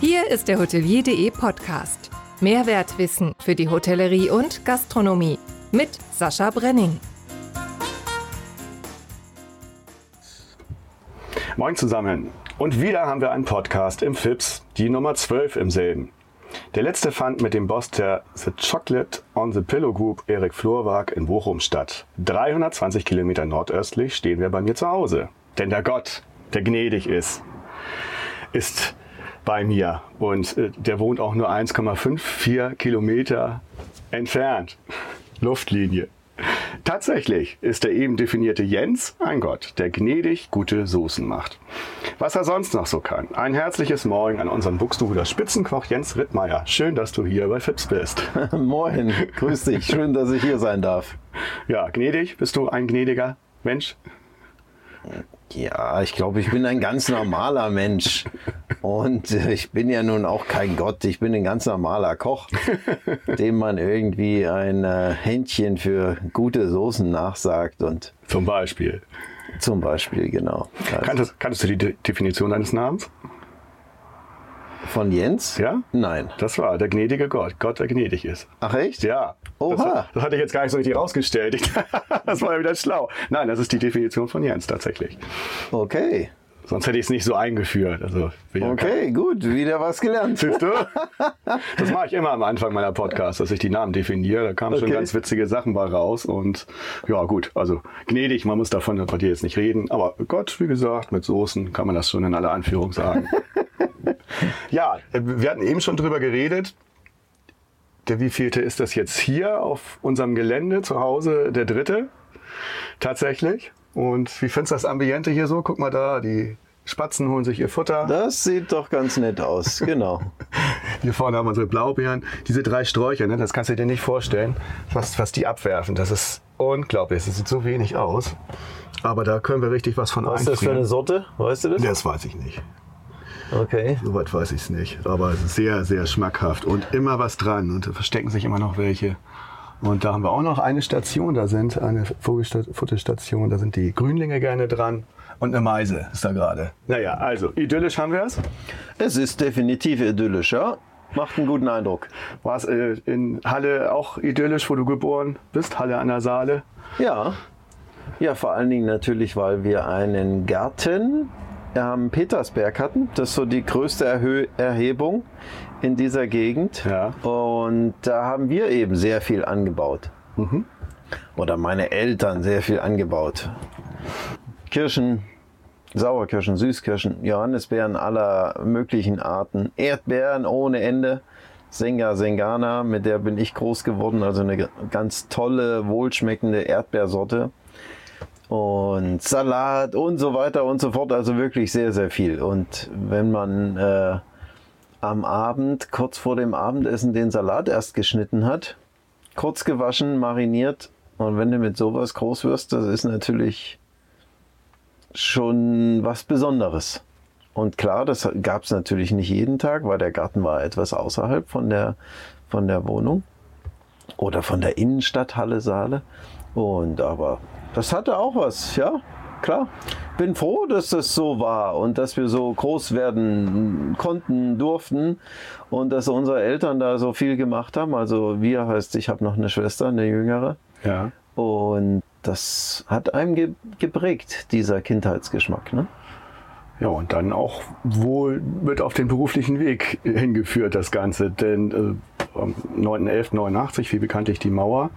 Hier ist der Hotelier.de Podcast. Mehrwertwissen für die Hotellerie und Gastronomie mit Sascha Brenning. Moin zusammen. Und wieder haben wir einen Podcast im FIPS, die Nummer 12 im selben. Der letzte fand mit dem Boss der The Chocolate on the Pillow Group, Erik Florwag, in Bochum statt. 320 Kilometer nordöstlich stehen wir bei mir zu Hause. Denn der Gott, der gnädig ist, ist bei mir. Und äh, der wohnt auch nur 1,54 Kilometer entfernt. Luftlinie. Tatsächlich ist der eben definierte Jens ein Gott, der gnädig gute Soßen macht. Was er sonst noch so kann. Ein herzliches Morgen an unseren Buxtehuder Spitzenkoch Jens Rittmeier. Schön, dass du hier bei Fips bist. Moin, grüß dich. Schön, dass ich hier sein darf. Ja, gnädig. Bist du ein gnädiger Mensch? Ja, ich glaube, ich bin ein ganz normaler Mensch. Und ich bin ja nun auch kein Gott. Ich bin ein ganz normaler Koch, dem man irgendwie ein äh, Händchen für gute Soßen nachsagt. Und Zum Beispiel. zum Beispiel, genau. Also Kanntest, kanntest du die De Definition deines Namens? Von Jens? Ja? Nein. Das war der gnädige Gott. Gott, der gnädig ist. Ach echt? Ja. Oha. Das, das hatte ich jetzt gar nicht so richtig rausgestellt. Das war ja wieder schlau. Nein, das ist die Definition von Jens tatsächlich. Okay. Sonst hätte ich es nicht so eingeführt. Also, will ja Okay, gut. Wieder was gelernt. Siehst du? Das mache ich immer am Anfang meiner Podcasts, dass ich die Namen definiere. Da kamen schon Okay. ganz witzige Sachen bei raus. Und ja, gut, also gnädig, man muss davon bei dir jetzt nicht reden. Aber Gott, wie gesagt, mit Soßen kann man das schon in aller Anführung sagen. ja, wir hatten eben schon drüber geredet. Der wievielte ist das jetzt hier auf unserem Gelände zu Hause? Der dritte tatsächlich. Und wie findest du das Ambiente hier so? Guck mal da, die Spatzen holen sich ihr Futter. Das sieht doch ganz nett aus. Genau. Hier vorne haben wir unsere Blaubeeren. Diese drei Sträucher, ne, das kannst du dir nicht vorstellen, was, was die abwerfen. Das ist unglaublich. Das sieht so wenig aus. Aber da können wir richtig was von Was ist das für eine Sorte? Weißt du das? Das weiß ich nicht. Okay. Soweit weiß ich es nicht. Aber sehr, sehr schmackhaft und immer was dran. Und da verstecken sich immer noch welche. Und da haben wir auch noch eine Station. Da sind eine Vogelsta- Futterstation. Da sind die Grünlinge gerne dran. Und eine Meise ist da gerade. Naja, also idyllisch haben wir es. Es ist definitiv idyllisch, ja? Macht einen guten Eindruck. War es äh, in Halle auch idyllisch, wo du geboren bist? Halle an der Saale? Ja. Ja, vor allen Dingen natürlich, weil wir einen Garten am Petersberg hatten. Das ist so die größte Erhö Erhebung in dieser Gegend. Ja. Und da haben wir eben sehr viel angebaut. Oder meine Eltern sehr viel angebaut. Kirschen, Sauerkirschen, Süßkirschen, Johannisbeeren aller möglichen Arten, Erdbeeren ohne Ende, Senga Sengana, mit der bin ich groß geworden, also eine ganz tolle, wohlschmeckende Erdbeersorte. Und Salat und so weiter und so fort, also wirklich sehr, sehr viel. Und wenn man äh, am Abend, kurz vor dem Abendessen, den Salat erst geschnitten hat, kurz gewaschen, mariniert, und wenn du mit sowas groß wirst, das ist natürlich schon was Besonderes. Und klar, das gab es natürlich nicht jeden Tag, weil der Garten war etwas außerhalb von der, von der Wohnung oder von der Innenstadthalle Saale. Und aber das hatte auch was, ja, klar. Bin froh, dass das so war und dass wir so groß werden konnten, durften und dass unsere Eltern da so viel gemacht haben. Also wir heißt, ich habe noch eine Schwester, eine jüngere. Ja. Und das hat einem ge geprägt, dieser Kindheitsgeschmack. Ne? Ja, und dann auch wohl mit auf den beruflichen Weg hingeführt, das Ganze. Denn äh, am 9.11.89 fiel bekanntlich die Mauer.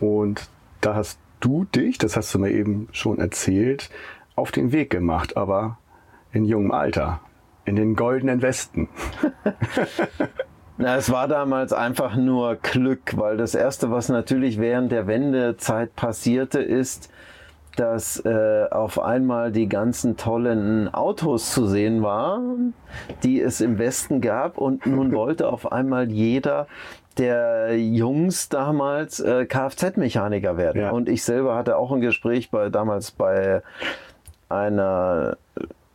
Und da hast du dich, das hast du mir eben schon erzählt, auf den Weg gemacht, aber in jungem Alter. In den goldenen Westen. Na, es war damals einfach nur Glück, weil das Erste, was natürlich während der Wendezeit passierte, ist, dass äh, auf einmal die ganzen tollen Autos zu sehen waren, die es im Westen gab. Und nun wollte auf einmal jeder der Jungs damals äh, Kfz-Mechaniker werden. Ja. Und ich selber hatte auch ein Gespräch bei damals bei einer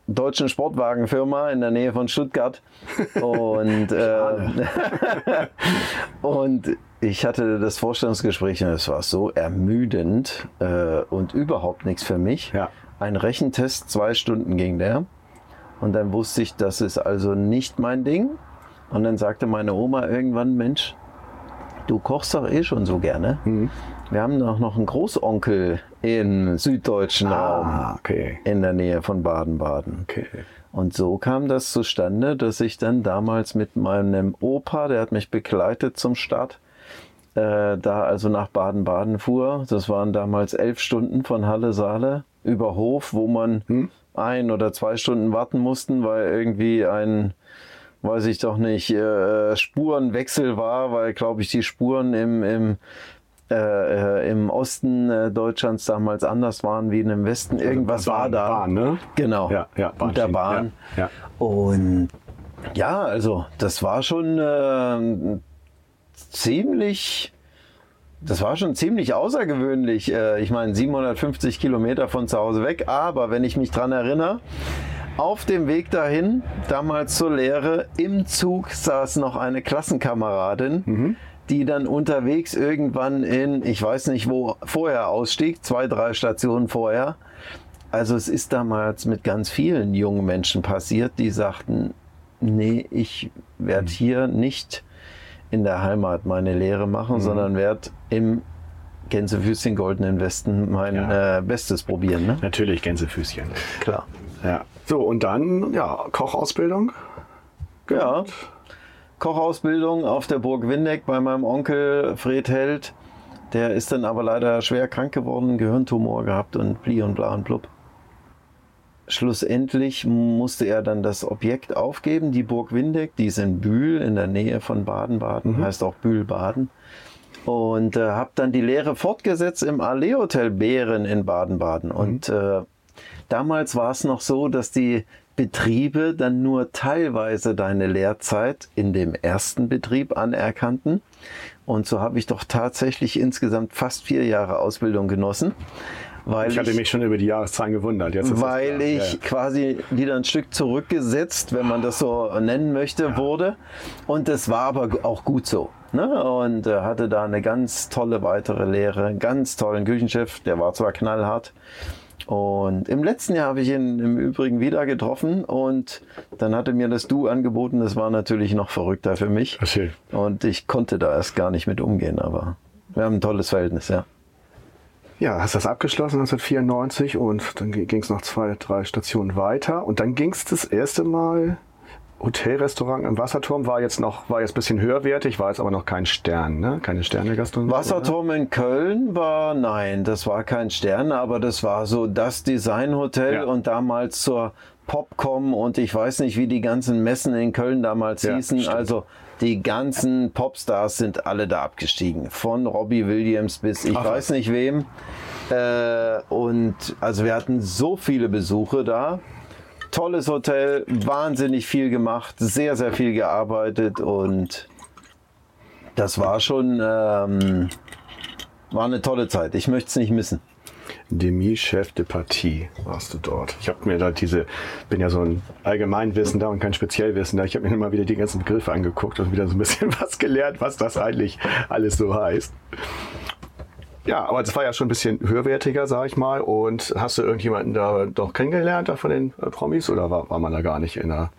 deutschen Sportwagenfirma in der Nähe von Stuttgart. Und, äh, und ich hatte das Vorstellungsgespräch und es war so ermüdend äh, und überhaupt nichts für mich. Ja. Ein Rechentest, zwei Stunden ging der. Und dann wusste ich, das ist also nicht mein Ding. Und dann sagte meine Oma irgendwann, Mensch, du kochst doch eh schon so gerne. Mhm. Wir haben doch noch einen Großonkel im süddeutschen Raum Ah, okay. in der Nähe von Baden-Baden. Okay. Und so kam das zustande, dass ich dann damals mit meinem Opa, der hat mich begleitet zum Start, äh, da also nach Baden-Baden fuhr. Das waren damals elf Stunden von Halle-Saale über Hof, wo man ein oder zwei Stunden warten mussten, weil irgendwie ein, weiß ich doch nicht, äh, Spurenwechsel war, weil, glaube ich, die Spuren im, im äh, äh, im Osten äh, Deutschlands damals anders waren wie im Westen. Irgendwas Bahn, war da. Bahn, ne? Genau. Ja, ja, Mit der Bahn. Ja, ja. Und ja, also das war schon äh, ziemlich, das war schon ziemlich außergewöhnlich. Äh, ich meine, 750 Kilometer von zu Hause weg, aber wenn ich mich dran erinnere, auf dem Weg dahin, damals zur Lehre, im Zug saß noch eine Klassenkameradin, die dann unterwegs irgendwann in, ich weiß nicht wo, vorher ausstieg, zwei, drei Stationen vorher. Also es ist damals mit ganz vielen jungen Menschen passiert, die sagten, nee, ich werde hier nicht in der Heimat meine Lehre machen, sondern werde im Gänsefüßchen goldenen Westen mein Ja. äh, Bestes probieren. Ne? Natürlich Gänsefüßchen. Klar. Ja. So, und dann, ja, Kochausbildung. Ja. Kochausbildung auf der Burg Windeck bei meinem Onkel Fred Held. Der ist dann aber leider schwer krank geworden, Gehirntumor gehabt und bli und bla und blub. Schlussendlich musste er dann das Objekt aufgeben, die Burg Windeck, die ist in Bühl in der Nähe von Baden-Baden, heißt auch Bühl-Baden. Und äh, habe dann die Lehre fortgesetzt im Allee Hotel Bären in Baden-Baden. Und äh, damals war es noch so, dass die Betriebe dann nur teilweise deine Lehrzeit in dem ersten Betrieb anerkannten. Und so habe ich doch tatsächlich insgesamt fast vier Jahre Ausbildung genossen. Weil Ich hatte mich schon über die Jahreszahlen gewundert. Weil ich Ja. quasi wieder ein Stück zurückgesetzt, wenn man das so nennen möchte, wurde. Und das war aber auch gut so. Ne? Und äh, hatte da eine ganz tolle weitere Lehre, einen ganz tollen Küchenchef, der war zwar knallhart. Und im letzten Jahr habe ich ihn im Übrigen wieder getroffen und dann hatte mir das Du angeboten. Das war natürlich noch verrückter für mich. Erzähl. Und ich konnte da erst gar nicht mit umgehen, aber wir haben ein tolles Verhältnis, ja. Ja, hast das abgeschlossen 1994 und dann ging es noch zwei, drei Stationen weiter und dann ging es das erste Mal Hotelrestaurant im Wasserturm war jetzt noch war jetzt ein bisschen höherwertig, war jetzt aber noch kein Stern, ne? Keine Sterne Gastronomie. Wasserturm in Köln war, nein, das war kein Stern, aber das war so das Designhotel Ja. und damals zur Popcom und ich weiß nicht, wie die ganzen Messen in Köln damals Ja, hießen. stimmt. Also die ganzen Popstars sind alle da abgestiegen. Von Robbie Williams bis ich Ach, weiß nicht wem. Äh, und also wir hatten so viele Besuche da. Tolles Hotel, wahnsinnig viel gemacht, sehr, sehr viel gearbeitet und das war schon ähm, war eine tolle Zeit. Ich möchte es nicht missen. Demi-Chef de Partie warst du dort. Ich habe mir da diese, bin ja so ein Allgemeinwissender und kein Speziellwissender. Ich habe mir immer wieder die ganzen Begriffe angeguckt und wieder so ein bisschen was gelernt, was das eigentlich alles so heißt. Ja, aber das war ja schon ein bisschen höherwertiger, sag ich mal. Und hast du irgendjemanden da doch kennengelernt, da von den äh, Promis, oder war, war man da gar nicht in der...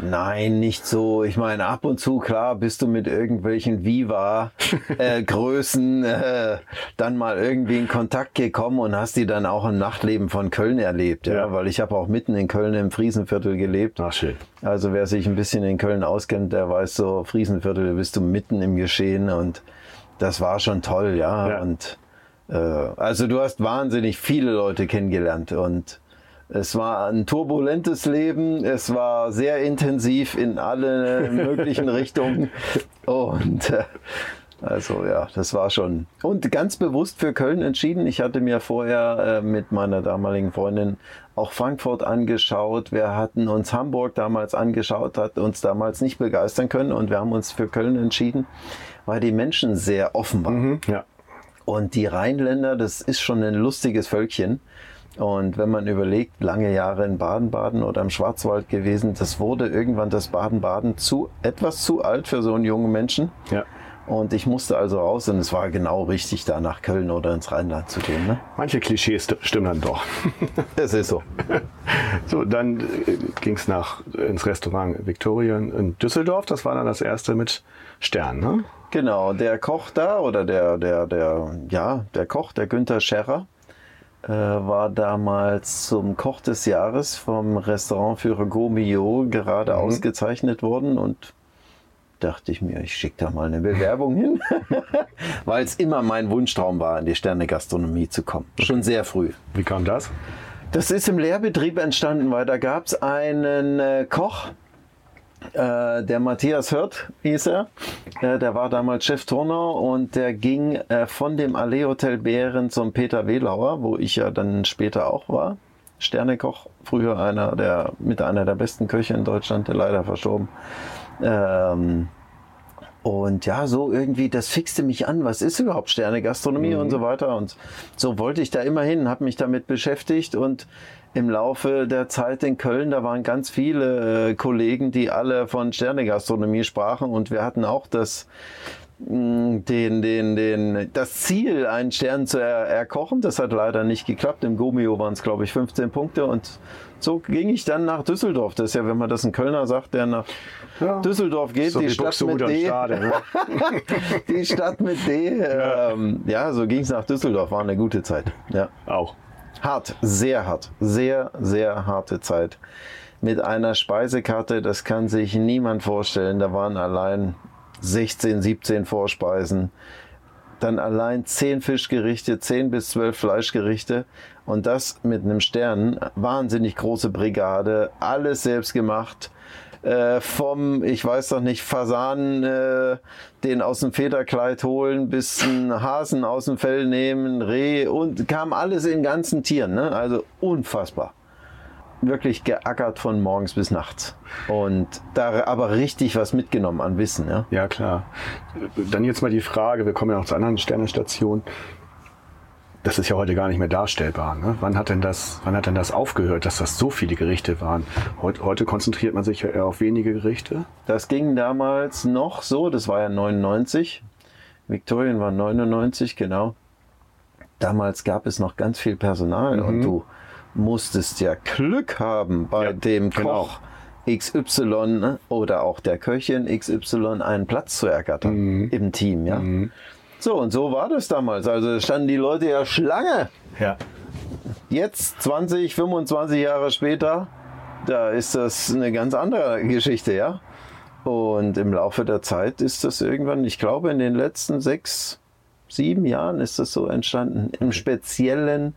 Nein, nicht so. Ich meine, ab und zu, klar, bist du mit irgendwelchen Viva-Größen äh, dann mal irgendwie in Kontakt gekommen und hast die dann auch im Nachtleben von Köln erlebt. Ja, Ja. weil ich habe auch mitten in Köln im Friesenviertel gelebt. Ach, schön. Also wer sich ein bisschen in Köln auskennt, der weiß so, Friesenviertel, da bist du mitten im Geschehen und das war schon toll, ja. Ja. Und äh, also du hast wahnsinnig viele Leute kennengelernt und es war ein turbulentes Leben, es war sehr intensiv in alle möglichen Richtungen und äh, also ja, das war schon. Und ganz bewusst für Köln entschieden. Ich hatte mir vorher äh, mit meiner damaligen Freundin auch Frankfurt angeschaut. Wir hatten uns Hamburg damals angeschaut, hat uns damals nicht begeistern können und wir haben uns für Köln entschieden, weil die Menschen sehr offen waren. Mhm, ja. Und die Rheinländer, das ist schon ein lustiges Völkchen. Und wenn man überlegt, lange Jahre in Baden-Baden oder im Schwarzwald gewesen, das wurde irgendwann das Baden-Baden zu etwas zu alt für so einen jungen Menschen. Ja. Und ich musste also raus und es war genau richtig, da nach Köln oder ins Rheinland zu gehen. Ne? Manche Klischees st- stimmen dann doch. Das ist so. So, dann ging es nach ins Restaurant Victoria in Düsseldorf. Das war dann das erste mit Stern, ne? Genau, der Koch da oder der, der, der, ja, der Koch, der Günther Scherrer, äh, war damals zum Koch des Jahres vom Restaurantführer Gomio gerade ausgezeichnet worden und dachte ich mir, ich schicke da mal eine Bewerbung hin, weil es immer mein Wunschtraum war, in die Sterne-Gastronomie zu kommen. Schon sehr früh. Wie kam das? Das ist im Lehrbetrieb entstanden, weil da gab es einen äh, Koch, äh, der Matthias Hört hieß er. Äh, der war damals Chefturner und der ging äh, von dem Allee Hotel Bären zum Peter Wehlauer, wo ich ja dann später auch war. Sternekoch, früher einer der, mit einer der besten Köche in Deutschland, der leider verstorben. Ähm, und ja, so irgendwie, das fixte mich an. Was ist überhaupt Sterne-Gastronomie und so weiter? Und so wollte ich da immer hin, habe mich damit beschäftigt und im Laufe der Zeit in Köln, da waren ganz viele äh, Kollegen, die alle von Sterne-Gastronomie sprachen und wir hatten auch das, mh, den, den, den, das Ziel, einen Stern zu er, erkochen. Das hat leider nicht geklappt. Im Gomio waren es, glaube ich, 15 Punkte und so ging ich dann nach Düsseldorf. Das ist ja, wenn man das ein Kölner sagt, der nach Ja. Düsseldorf geht, So die Stadt Buxtehude mit und D. Stade, ne? Die Stadt mit D. Ja, ähm, ja so ging es nach Düsseldorf. War eine gute Zeit. Ja. Auch. Hart, sehr hart. Sehr, sehr harte Zeit. Mit einer Speisekarte, das kann sich niemand vorstellen. Da waren allein 16, 17 Vorspeisen. Dann allein 10 Fischgerichte, 10 bis 12 Fleischgerichte. Und das mit einem Stern. Wahnsinnig große Brigade. Alles selbst gemacht äh, vom, ich weiß doch nicht, Fasan, äh, den aus dem Federkleid holen, bis einen Hasen aus dem Fell nehmen, Reh und kam alles in ganzen Tieren. Ne? Also unfassbar. Wirklich geackert von morgens bis nachts. Und da aber richtig was mitgenommen an Wissen. Ja? Ja, klar. Dann jetzt mal die Frage, wir kommen ja auch zu anderen Sternestationen. Das ist ja heute gar nicht mehr darstellbar. Ne? Wann, hat denn das, wann hat denn das aufgehört, dass das so viele Gerichte waren? Heute, heute konzentriert man sich ja eher auf wenige Gerichte. Das ging damals noch so, das war ja 99. Victorien war 99, genau. Damals gab es noch ganz viel Personal und du musstest ja Glück haben, bei Ja, dem genau. Koch XY oder auch der Köchin XY einen Platz zu ergattern im Team, ja. So, und so war das damals. Also standen die Leute ja Schlange. Ja. Jetzt, 20, 25 Jahre später, da ist das eine ganz andere Geschichte, ja. Und im Laufe der Zeit ist das irgendwann, ich glaube, in den letzten sechs, sieben Jahren ist das so entstanden. Im Speziellen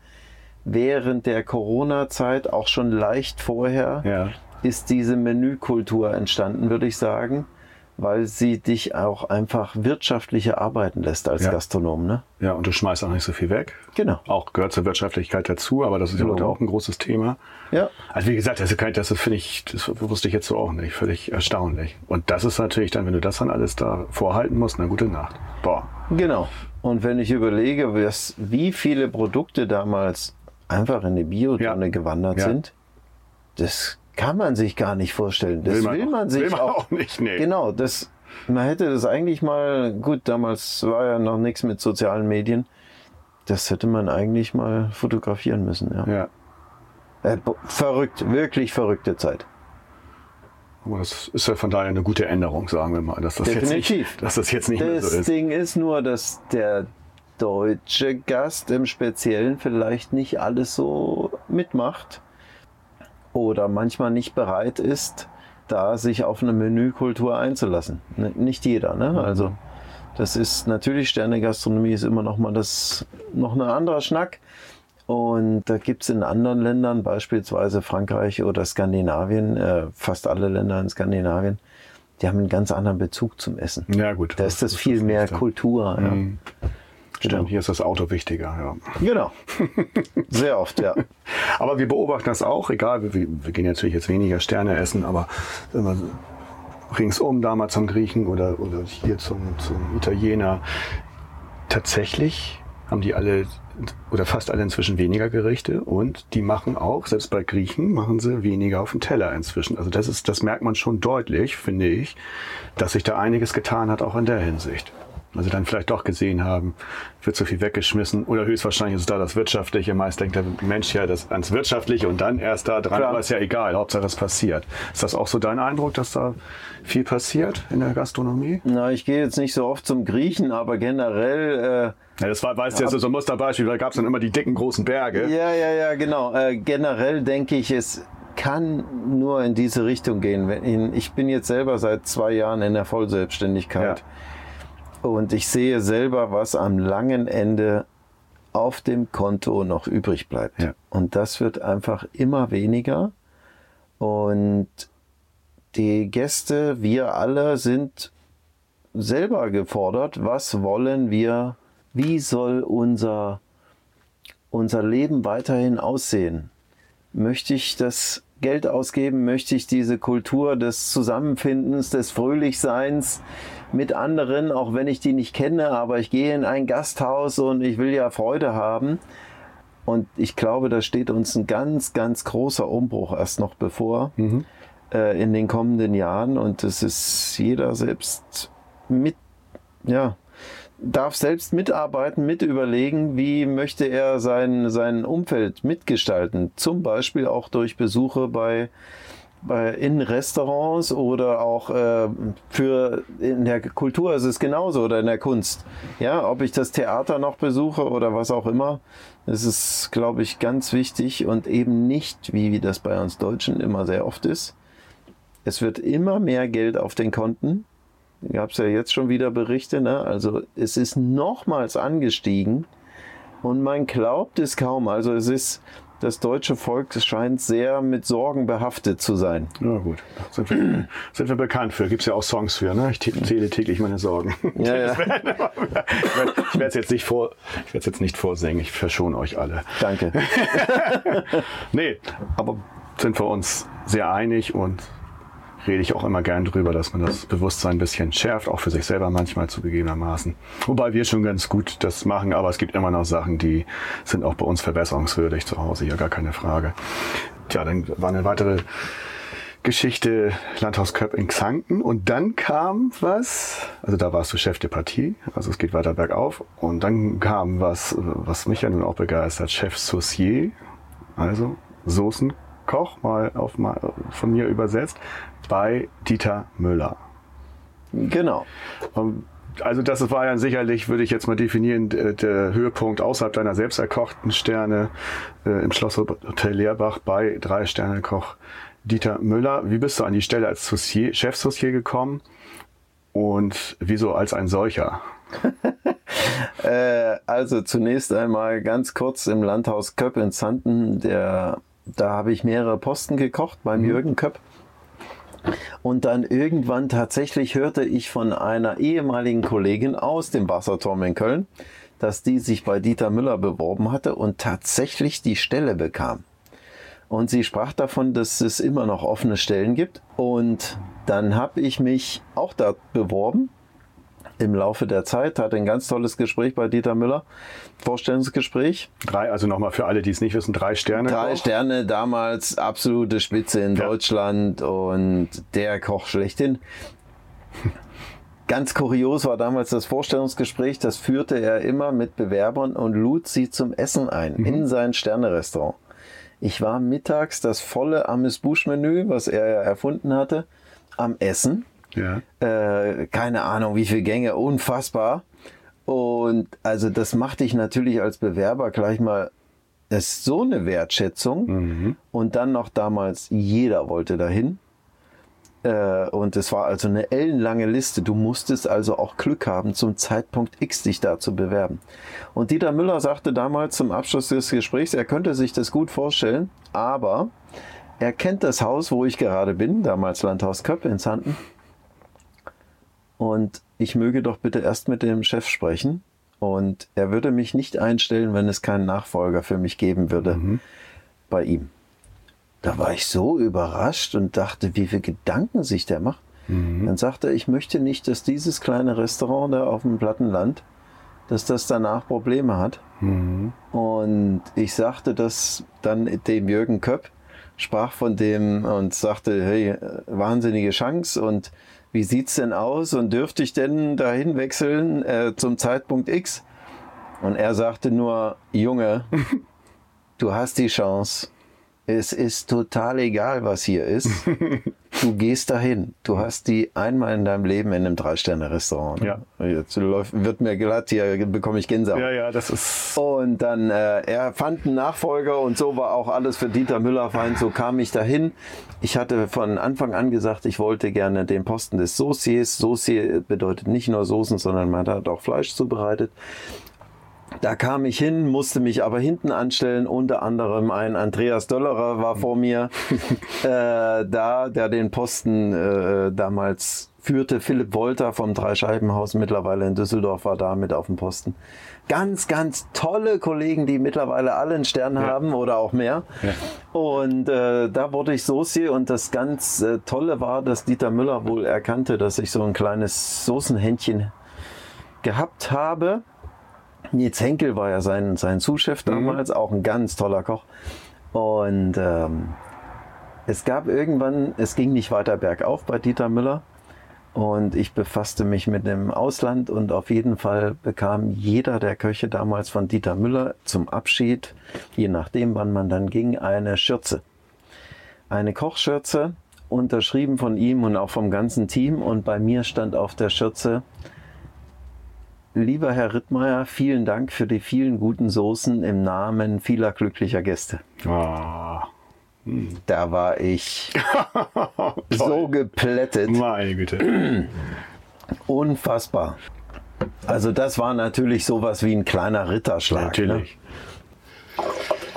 während der Corona-Zeit, auch schon leicht vorher, Ja. ist diese Menükultur entstanden, würde ich sagen, weil sie dich auch einfach wirtschaftlicher arbeiten lässt als Ja. Gastronom. Ne? Ja, und du schmeißt auch nicht so viel weg. Genau. Auch gehört zur Wirtschaftlichkeit dazu, aber das ist ja heute auch ein großes Thema. Ja. Also wie gesagt, das, ist kein- das finde ich, das wusste ich jetzt so auch nicht, völlig erstaunlich. Und das ist natürlich dann, wenn du das dann alles da vorhalten musst, eine gute Nacht. Boah. Genau. Und wenn ich überlege, wie viele Produkte damals einfach in die Biotonne Ja. gewandert Ja. sind, das kann man sich gar nicht vorstellen. Das will man, auch- sich will man auch, auch nicht, nee. Genau, das, man hätte das eigentlich mal, gut, damals war ja noch nichts mit sozialen Medien, das hätte man eigentlich mal fotografieren müssen. Ja. Ja. Äh, verrückt, wirklich verrückte Zeit. Aber das ist ja von daher eine gute Änderung, sagen wir mal, dass das, jetzt Definitiv. nicht, dass das jetzt nicht mehr Das so ist. Ding ist nur, dass der deutsche Gast im Speziellen vielleicht nicht alles so mitmacht oder manchmal nicht bereit ist, da sich auf eine Menükultur einzulassen. Nicht jeder, ne? Also das ist natürlich Sterne-Gastronomie ist immer noch mal das noch ein anderer Schnack. Und da gibt es in anderen Ländern, beispielsweise Frankreich oder Skandinavien, äh, fast alle Länder in Skandinavien, die haben einen ganz anderen Bezug zum Essen. Ja, gut. Da ist das viel mehr nächste. Kultur. Ja. Mhm. Stimmt, hier ist das Auto wichtiger, ja. Genau. Sehr oft, ja. Aber wir beobachten das auch, egal, wir, wir gehen natürlich jetzt weniger Sterne essen, aber ringsum da mal zum Griechen oder, oder hier zum, zum Italiener, tatsächlich haben die alle oder fast alle inzwischen weniger Gerichte und die machen auch, selbst bei Griechen, machen sie weniger auf dem Teller inzwischen. Also das ist, das merkt man schon deutlich, finde ich, dass sich da einiges getan hat, auch in der Hinsicht. Also dann vielleicht doch gesehen haben, wird zu viel weggeschmissen oder höchstwahrscheinlich ist es da das Wirtschaftliche. Meist denkt der Mensch ja das, ans Wirtschaftliche und dann erst da dran, Klar. aber ist ja egal, Hauptsache es passiert. Ist das auch so dein Eindruck, dass da viel passiert in der Gastronomie? Na, ich gehe jetzt nicht so oft zum Griechen, aber generell Ja, das war, weißt du, so ein Musterbeispiel, da gab es dann immer die dicken großen Berge. Ja, ja, ja, genau. Äh, generell denke ich, es kann nur in diese Richtung gehen. Ich bin jetzt selber seit zwei Jahren in der Vollselbstständigkeit und ich sehe selber, was am langen Ende auf dem Konto noch übrig bleibt. Ja. Und das wird einfach immer weniger. Und die Gäste, wir alle sind selber gefordert, was wollen wir, wie soll unser, unser Leben weiterhin aussehen? Möchte ich das Geld ausgeben? Möchte ich diese Kultur des Zusammenfindens, des Fröhlichseins mit anderen, auch wenn ich die nicht kenne, aber ich gehe in ein Gasthaus und ich will ja Freude haben? Und ich glaube, da steht uns ein ganz, ganz großer Umbruch erst noch bevor äh, in den kommenden Jahren. Und es ist jeder selbst mit, ja, darf selbst mitarbeiten, mit überlegen, wie möchte er sein, sein Umfeld mitgestalten. Zum Beispiel auch durch Besuche bei in Restaurants oder auch äh, für in der Kultur ist es genauso oder in der Kunst. Ja, ob ich das Theater noch besuche oder was auch immer. Das ist, glaube ich, ganz wichtig und eben nicht, wie das bei uns Deutschen immer sehr oft ist. Es wird immer mehr Geld auf den Konten gab es ja jetzt schon wieder Berichte, ne? also es ist nochmals angestiegen und man glaubt es kaum. Also es ist, das deutsche Volk scheint sehr mit Sorgen behaftet zu sein. Ja gut, sind wir, sind wir bekannt für. Gibt es ja auch Songs für. Ne? Ich zähle täglich meine Sorgen. Ja, ja. Ich werde es jetzt nicht vor, ich werde es jetzt nicht vorsingen. Ich verschone euch alle. Danke. Nee, aber sind wir uns sehr einig und rede ich auch immer gern drüber, dass man das Bewusstsein ein bisschen schärft, auch für sich selber manchmal zugegebenermaßen. Wobei wir schon ganz gut das machen, aber es gibt immer noch Sachen, die sind auch bei uns verbesserungswürdig zu Hause, ja gar keine Frage. Tja, dann war eine weitere Geschichte Landhaus Köpp in Xanten und dann kam was, also da warst du Chef der Partie, also es geht weiter bergauf und dann kam was, was mich ja nun auch begeistert, Chef Saucier, also Soßenkoch, mal auf mal von mir übersetzt, bei Dieter Müller. genau. Also das war ja sicherlich, würde ich jetzt mal definieren, der Höhepunkt außerhalb deiner selbst erkochten Sterne äh, im Schlosshotel Leerbach bei drei Sterne Koch Dieter Müller. Wie bist du an die Stelle als Saucier, Chefsaucier gekommen und wieso als ein solcher? Äh, also zunächst einmal ganz kurz im Landhaus Köpp in Zanten. Der, da habe ich mehrere Posten gekocht beim Jürgen Köpp. Und dann irgendwann tatsächlich hörte ich von einer ehemaligen Kollegin aus dem Wasserturm in Köln, dass die sich bei Dieter Müller beworben hatte und tatsächlich die Stelle bekam. Und sie sprach davon, dass es immer noch offene Stellen gibt. Und dann habe ich mich auch da beworben im Laufe der Zeit, hatte ein ganz tolles Gespräch bei Dieter Müller, Vorstellungsgespräch. Drei, also nochmal für alle, die es nicht wissen, drei Sterne. Drei Koch. Sterne, damals absolute Spitze in Ja. Deutschland und der Koch schlechthin. Ganz kurios war damals das Vorstellungsgespräch, das führte er immer mit Bewerbern und lud sie zum Essen ein Mhm. in sein Sternerestaurant. Ich war mittags das volle Amüs-Busch-Menü, was er ja erfunden hatte, am Essen Ja. äh, keine Ahnung, wie viele Gänge, unfassbar. Und also das machte ich natürlich als Bewerber gleich mal. Ist so eine Wertschätzung. Und dann noch damals, jeder wollte dahin. Äh, und es war also eine ellenlange Liste. Du musstest also auch Glück haben, zum Zeitpunkt X dich da zu bewerben. Und Dieter Müller sagte damals zum Abschluss des Gesprächs, er könnte sich das gut vorstellen, aber er kennt das Haus, wo ich gerade bin, damals Landhaus Köpp in Zanten. Und ich möge doch bitte erst mit dem Chef sprechen. Und er würde mich nicht einstellen, wenn es keinen Nachfolger für mich geben würde bei ihm. Da war ich so überrascht und dachte, wie viele Gedanken sich der macht. Dann sagte er, ich möchte nicht, dass dieses kleine Restaurant da auf dem Plattenland, dass das danach Probleme hat. Und ich sagte das dann dem Jürgen Köpp, sprach von dem und sagte, hey, wahnsinnige Chance und wie sieht's denn aus und dürfte ich denn dahin wechseln äh, zum Zeitpunkt X? Und er sagte nur, Junge, du hast die Chance. Es ist total egal, was hier ist. Du gehst dahin. Du hast die einmal in deinem Leben in einem Drei-Sterne-Restaurant. Ja. Jetzt läuft, wird mir glatt, hier bekomme ich Gänsehaut. Ja, ja, das ist. Und dann, äh, er fand einen Nachfolger und so war auch alles für Dieter Müller fein. So kam ich dahin. Ich hatte von Anfang an gesagt, ich wollte gerne den Posten des Sauciers. Saucier bedeutet nicht nur Soßen, sondern man hat auch Fleisch zubereitet. Da kam ich hin, musste mich aber hinten anstellen. Unter anderem ein Andreas Döllerer war vor mir äh, da, der den Posten äh, damals führte. Philipp Wolter vom Dreischeibenhaus, mittlerweile in Düsseldorf, war da mit auf dem Posten. Ganz, ganz tolle Kollegen, die mittlerweile alle einen Stern Ja. haben oder auch mehr. Ja. Und äh, da wurde ich Soße und das ganz äh, Tolle war, dass Dieter Müller wohl erkannte, dass ich so ein kleines Soßenhändchen gehabt habe. Nils Henkel war ja sein, sein Zuschef damals, auch ein ganz toller Koch. Und ähm, es gab irgendwann, es ging nicht weiter bergauf bei Dieter Müller. Und ich befasste mich mit dem Ausland und auf jeden Fall bekam jeder der Köche damals von Dieter Müller zum Abschied, je nachdem wann man dann ging, eine Schürze. Eine Kochschürze, unterschrieben von ihm und auch vom ganzen Team. Und bei mir stand auf der Schürze, Lieber Herr Rittmeier, vielen Dank für die vielen guten Soßen im Namen vieler glücklicher Gäste. Ah, Da war ich so geplättet. meine Güte. Unfassbar. Also das war natürlich sowas wie ein kleiner Ritterschlag. Natürlich.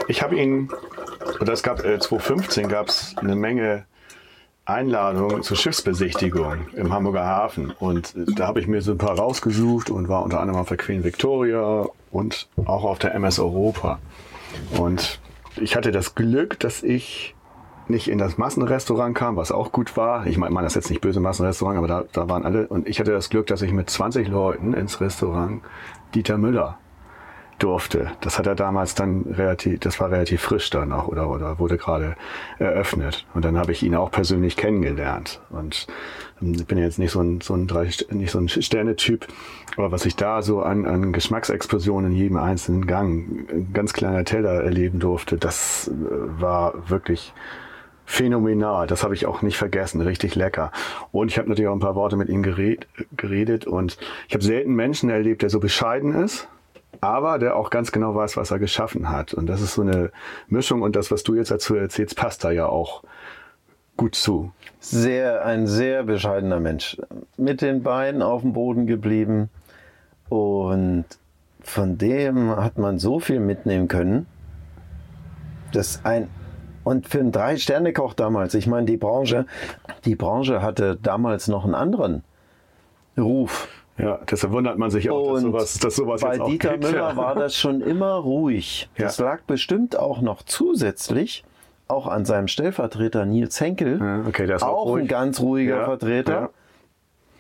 Ich habe ihn, oder es gab äh, 2015 gab es eine Menge Einladungen zur Schiffsbesichtigung im Hamburger Hafen. Und da habe ich mir so ein paar rausgesucht und war unter anderem auf der Queen Victoria und auch auf der MS Europa. Und ich hatte das Glück, dass ich nicht in das Massenrestaurant kam, was auch gut war. Ich meine, das jetzt nicht böse Massenrestaurant, aber da, da waren alle. Und ich hatte das Glück, dass ich mit 20 Leuten ins Restaurant Dieter Müller durfte. Das hat er damals dann relativ, das war relativ frisch dann auch oder, oder wurde gerade eröffnet. Und dann habe ich ihn auch persönlich kennengelernt. Und ähm, ich bin jetzt nicht so ein, so ein, drei, nicht so ein Sternetyp, aber was ich da so an, an Geschmacksexplosionen in jedem einzelnen Gang, ein ganz kleiner Teller erleben durfte, das äh, war wirklich phänomenal. Das habe ich auch nicht vergessen. Richtig lecker. Und ich habe natürlich auch ein paar Worte mit ihm gered, geredet und ich habe selten Menschen erlebt, der so bescheiden ist, aber der auch ganz genau weiß, was er geschaffen hat. Und das ist so eine Mischung und das, was du jetzt dazu erzählst, passt da ja auch gut zu. Sehr, ein sehr bescheidener Mensch. Mit den Beinen auf dem Boden geblieben. Und von dem hat man so viel mitnehmen können. Das ein, und für einen Drei-Sterne-Koch damals, ich meine, die Branche, die Branche hatte damals noch einen anderen Ruf. Ja, deshalb wundert man sich auch, dass sowas, dass sowas bei jetzt auch Dieter gibt. Müller war das schon immer ruhig. Das Ja. lag bestimmt auch noch zusätzlich auch an seinem Stellvertreter Nils Henkel. Ja, okay, der ist auch auch ein ganz ruhiger Ja, Vertreter.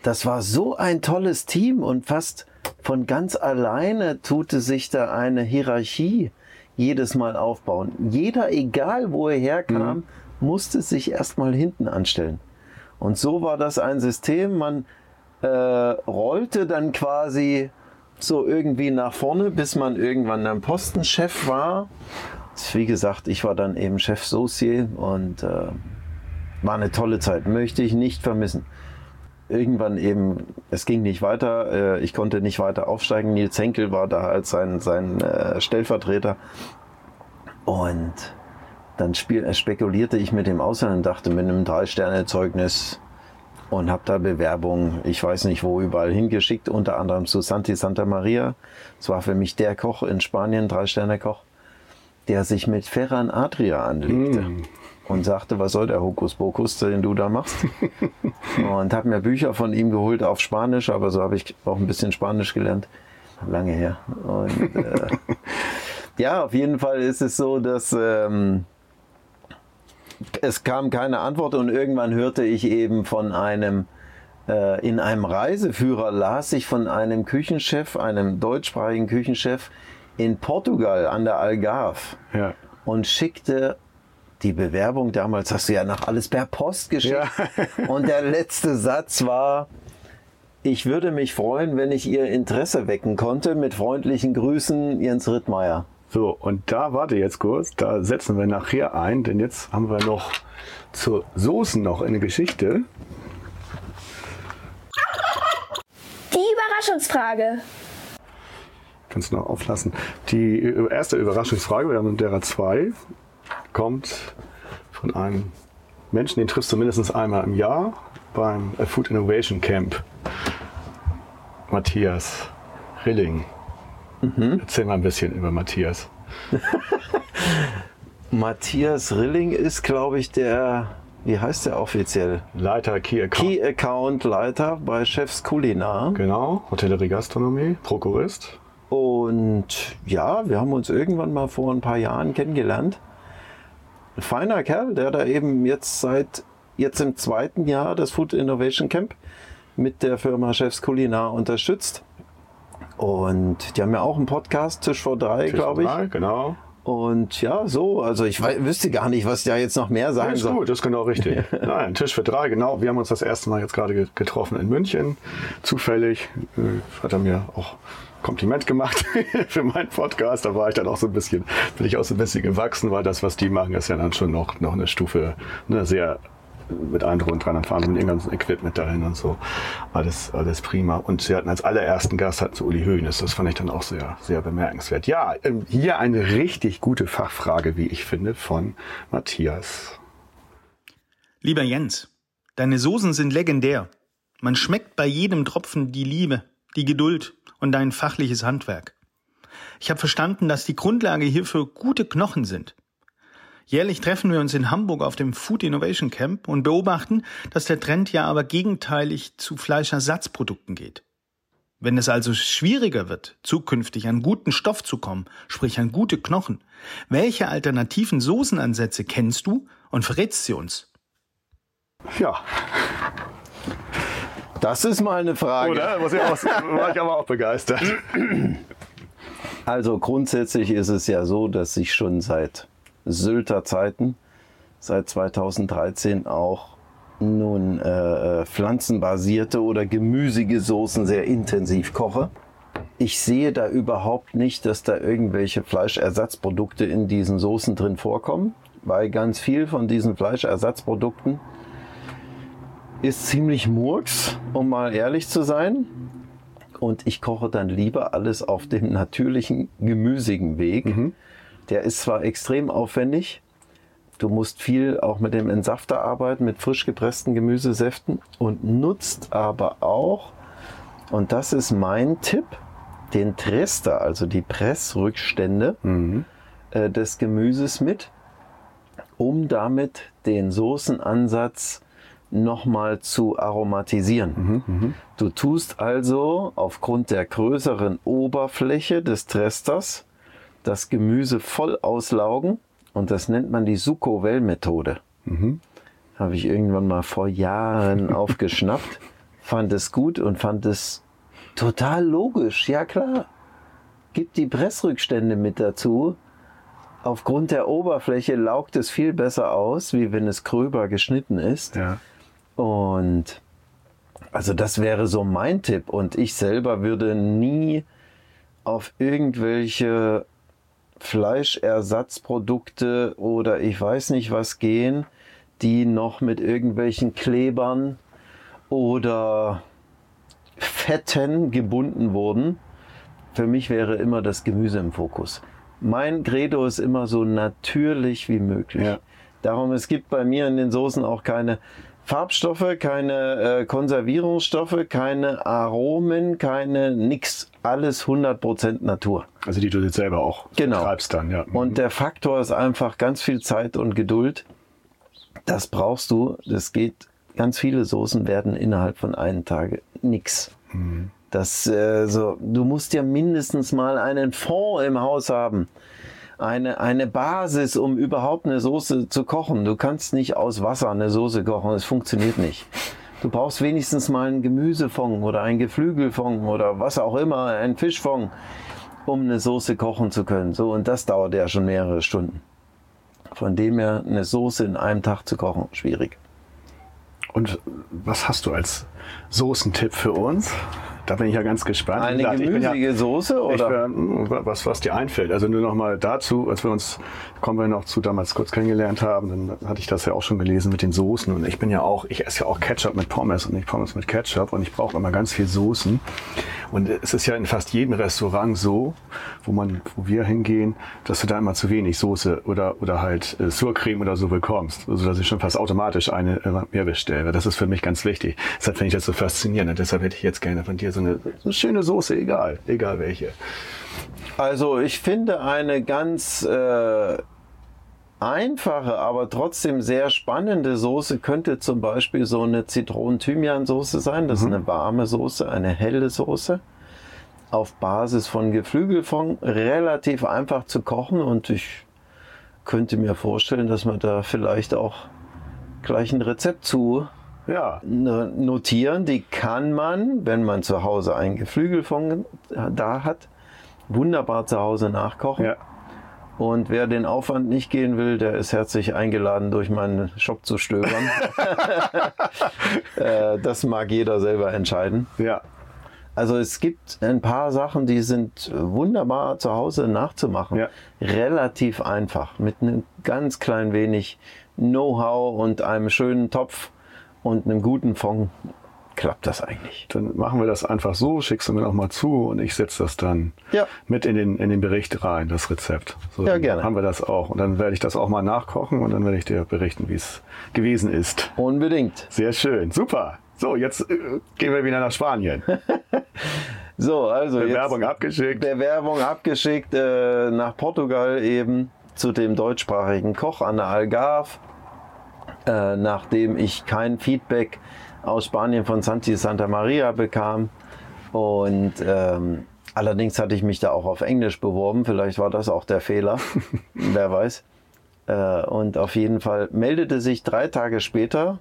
Das war so ein tolles Team und fast von ganz alleine tute sich da eine Hierarchie jedes Mal aufbauen. Jeder, egal wo er herkam, Mhm. musste sich erstmal hinten anstellen. Und so war das ein System. Man äh, rollte dann quasi so irgendwie nach vorne, bis man irgendwann dann Postenchef war. Wie gesagt, ich war dann eben Chef Saucier und äh, war eine tolle Zeit. Möchte ich nicht vermissen. Irgendwann eben, es ging nicht weiter, äh, ich konnte nicht weiter aufsteigen. Nils Henkel war da als sein, sein äh, Stellvertreter. Und dann äh, spekulierte ich mit dem Ausland und dachte, mit einem Drei-Sterne-Zeugnis und habe da Bewerbungen, ich weiß nicht wo, überall hingeschickt, unter anderem zu Santi Santa Maria. Es war für mich der Koch in Spanien, Drei-Sterne-Koch, der sich mit Ferran Adria anlegte und sagte, was soll der Hokuspokus, den du da machst? und habe mir Bücher von ihm geholt auf Spanisch, aber so habe ich auch ein bisschen Spanisch gelernt. Lange her. Und, äh, ja, auf jeden Fall ist es so, dass ähm, es kam keine Antwort und irgendwann hörte ich eben von einem, äh, in einem Reiseführer las ich von einem Küchenchef, einem deutschsprachigen Küchenchef in Portugal an der Algarve Ja. und schickte die Bewerbung damals hast du ja noch alles per Post geschickt. Und der letzte Satz war, ich würde mich freuen, wenn ich Ihr Interesse wecken konnte. Mit freundlichen Grüßen, Jens Rittmeier. So, und da warte jetzt kurz, da setzen wir nachher ein, denn jetzt haben wir noch zur Soßen noch eine Geschichte. Die Überraschungsfrage. Kannst du noch auflassen. Die erste Überraschungsfrage, wir haben derer zwei, kommt von einem Menschen, den triffst du mindestens einmal im Jahr beim Food Innovation Camp. Matthias Rilling. Mhm. Erzähl mal ein bisschen über Matthias. Matthias Rilling ist, glaube ich, der, wie heißt der offiziell? Leiter Key Account. Key Account Leiter bei Chefs Kulinar. Genau, Hotellerie Gastronomie, Prokurist. Und ja, wir haben uns irgendwann mal vor ein paar Jahren kennengelernt. Ein feiner Kerl, der da eben jetzt seit jetzt im zweiten Jahr das Food Innovation Camp mit der Firma Chefs Kulinar unterstützt. Und die haben ja auch einen Podcast, Tisch vor drei, glaube ich. Drei, genau. Und ja, so, also ich wüsste gar nicht, was da jetzt noch mehr sagen ja, ist soll. gut, das ist genau richtig. Nein, Tisch für drei, genau. Wir haben uns das erste Mal jetzt gerade getroffen in München. Zufällig äh, hat er mir auch Kompliment gemacht für meinen Podcast. Da war ich dann auch so ein bisschen, bin ich auch so ein bisschen gewachsen, weil das, was die machen, ist ja dann schon noch, noch eine Stufe, eine sehr mit allen drum und dran, dann fahren sie mit ihrem ganzen Equipment dahin und so. Alles, alles prima. Und sie hatten als allerersten Gast hatten sie Uli Hoeneß. Das fand ich dann auch sehr, sehr bemerkenswert. Ja, ähm, hier eine richtig gute Fachfrage, wie ich finde, von Matthias. Lieber Jens, deine Soßen sind legendär. Man schmeckt bei jedem Tropfen die Liebe, die Geduld und dein fachliches Handwerk. Ich habe verstanden, dass die Grundlage hierfür gute Knochen sind. Jährlich treffen wir uns in Hamburg auf dem Food Innovation Camp und beobachten, dass der Trend ja aber gegenteilig zu Fleischersatzprodukten geht. Wenn es also schwieriger wird, zukünftig an guten Stoff zu kommen, sprich an gute Knochen, welche alternativen Soßenansätze kennst du und verrätst sie uns? Ja. Das ist mal eine Frage. Oder? Muss ich auch, war ich aber auch begeistert. Also grundsätzlich ist es ja so, dass sich schon seit Sylter Zeiten, seit 2013 auch nun äh, pflanzenbasierte oder gemüsige Soßen sehr intensiv koche. Ich sehe da überhaupt nicht, dass da irgendwelche Fleischersatzprodukte in diesen Soßen drin vorkommen, weil ganz viel von diesen Fleischersatzprodukten ist ziemlich murks, um mal ehrlich zu sein. Und ich koche dann lieber alles auf dem natürlichen, gemüsigen Weg. Mhm. Der ist zwar extrem aufwendig, du musst viel auch mit dem Entsafter arbeiten, mit frisch gepressten Gemüsesäften und nutzt aber auch, und das ist mein Tipp, den Trester, also die Pressrückstände mhm. äh, des Gemüses mit, um damit den Soßenansatz nochmal zu aromatisieren. Mhm, mh. Du tust also aufgrund der größeren Oberfläche des Tresters das Gemüse voll auslaugen und das nennt man die Succo-Well-Methode. Mhm. Habe ich irgendwann mal vor Jahren aufgeschnappt, fand es gut und fand es total logisch. Ja klar, gib die Pressrückstände mit dazu. Aufgrund der Oberfläche laugt es viel besser aus, wie wenn es gröber geschnitten ist. Ja. Und also das wäre so mein Tipp. Und ich selber würde nie auf irgendwelche Fleischersatzprodukte oder ich weiß nicht was gehen, die noch mit irgendwelchen Klebern oder Fetten gebunden wurden. Für mich wäre immer das Gemüse im Fokus. Mein Credo ist immer so natürlich wie möglich. Ja. Darum, es gibt bei mir in den Soßen auch keine Farbstoffe, keine äh, Konservierungsstoffe, keine Aromen, keine nix. Alles 100% Natur. Also die du jetzt selber auch genau. treibst dann, ja. Und der Faktor ist einfach ganz viel Zeit und Geduld. Das brauchst du. Das geht, ganz viele Soßen werden innerhalb von einem Tag nix. Mhm. Das, äh, so, du musst ja mindestens mal einen Fond im Haus haben eine, eine Basis, um überhaupt eine Soße zu kochen. Du kannst nicht aus Wasser eine Soße kochen, es funktioniert nicht. Du brauchst wenigstens mal einen Gemüsefond oder einen Geflügelfond oder was auch immer, einen Fischfond, um eine Soße kochen zu können. So, und das dauert ja schon mehrere Stunden. Von dem her eine Soße in einem Tag zu kochen, schwierig. Und was hast du als Soßentipp für uns? Da bin ich ja ganz gespannt. Eine gesagt, bin gemüsige ja, Soße oder? wär, hm, was, was dir einfällt. Also nur noch mal dazu, als wir uns, kommen wir noch zu damals kurz kennengelernt haben, dann hatte ich das ja auch schon gelesen mit den Soßen. Und ich bin ja auch, ich esse ja auch Ketchup mit Pommes und nicht Pommes mit Ketchup. Und ich brauche immer ganz viel Soßen. Und es ist ja in fast jedem Restaurant so, wo man, wo wir hingehen, dass du da immer zu wenig Soße oder, oder halt äh, Surcreme oder so bekommst. Also dass ich schon fast automatisch eine äh, mehr bestelle. Das ist für mich ganz wichtig. Deshalb finde ich das so faszinierend. Und deshalb hätte ich jetzt gerne von dir so eine, so eine schöne Soße, egal, egal welche. Also ich finde eine ganz äh, einfache, aber trotzdem sehr spannende Soße könnte zum Beispiel so eine Zitronen-Thymian-Soße sein. Das ist eine warme Soße, eine helle Soße auf Basis von Geflügelfond. Relativ einfach zu kochen und ich könnte mir vorstellen, dass man da vielleicht auch gleich ein Rezept zu Ja, no- notieren. Die kann man, wenn man zu Hause ein Geflügelfond da hat, wunderbar zu Hause nachkochen. ja. Und wer den Aufwand nicht gehen will, der ist herzlich eingeladen, durch meinen Shop zu stöbern. Äh, das mag jeder selber entscheiden. Ja, Also es gibt ein paar Sachen, die sind wunderbar zu Hause nachzumachen. Ja. Relativ einfach. Mit einem ganz klein wenig Know-how und einem schönen Topf und einem guten Fond klappt das eigentlich. dann machen wir das einfach so, schickst du mir noch mal zu und ich setze das dann Ja. mit in den, in den Bericht rein, das Rezept. So, Ja, gerne. Haben wir das auch. Und dann werde ich das auch mal nachkochen und dann werde ich dir berichten, wie es gewesen ist. Unbedingt. Sehr schön, super. So, jetzt äh, gehen wir wieder nach Spanien. So, also jetzt Bewerbung abgeschickt. Bewerbung abgeschickt äh, nach Portugal eben zu dem deutschsprachigen Koch an der Algarve, äh, nachdem ich kein Feedback aus Spanien von Santi Santa Maria bekam. Und ähm, allerdings hatte ich mich da auch auf Englisch beworben. Vielleicht war das auch der Fehler. Wer weiß. Äh, und auf jeden Fall meldete sich drei Tage später,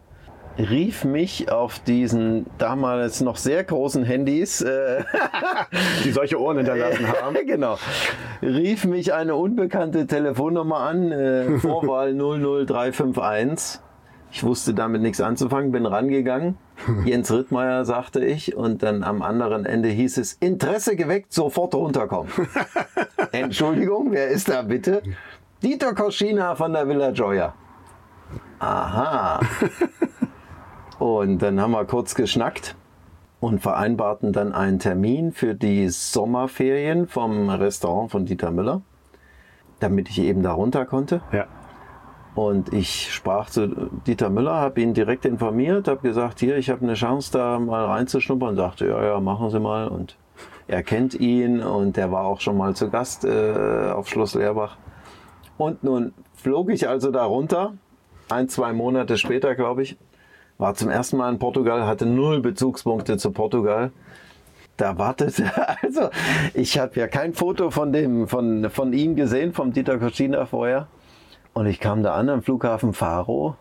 rief mich auf diesen damals noch sehr großen Handys, äh, die solche Ohren hinterlassen haben. genau, rief mich eine unbekannte Telefonnummer an, äh, Vorwahl 00351. Ich wusste damit nichts anzufangen, bin rangegangen. Jens Rittmeier sagte ich und dann am anderen Ende hieß es Interesse geweckt, sofort runterkommen. Entschuldigung, wer ist da bitte? Dieter Koschina von der Villa Joya. Aha. Und dann haben wir kurz geschnackt und vereinbarten dann einen Termin für die Sommerferien vom Restaurant von Dieter Müller, damit ich eben da runter konnte. Ja. Und ich sprach zu Dieter Müller, habe ihn direkt informiert, habe gesagt, hier, ich habe eine Chance, da mal reinzuschnuppern. Sagte, ja, ja, machen Sie mal. Und er kennt ihn und der war auch schon mal zu Gast äh, auf Schloss Leerbach. Und nun flog ich also da runter, ein, zwei Monate später, glaube ich, war zum ersten Mal in Portugal, hatte null Bezugspunkte zu Portugal. Da wartete, also ich habe ja kein Foto von, dem, von, von ihm gesehen, vom Dieter Koschina vorher. Und ich kam da an am Flughafen Faro.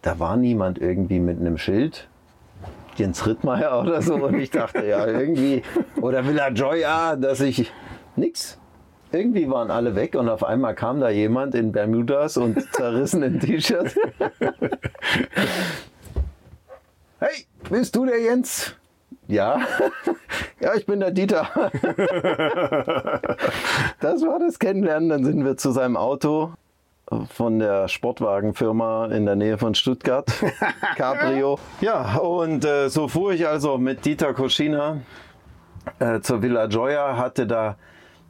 Da war niemand irgendwie mit einem Schild. Jens Rittmeier oder so. Und ich dachte, ja, irgendwie, oder Villa Joya, dass ich nix. Irgendwie waren alle weg und auf einmal kam da jemand in Bermudas und zerrissenen T-Shirt. Hey, bist du der Jens? Ja. Ja, ich bin der Dieter. Das war das Kennenlernen. Dann sind wir zu seinem Auto von der Sportwagenfirma in der Nähe von Stuttgart, Cabrio. Ja, und äh, so fuhr ich also mit Dieter Koschina äh, zur Villa Joya, hatte da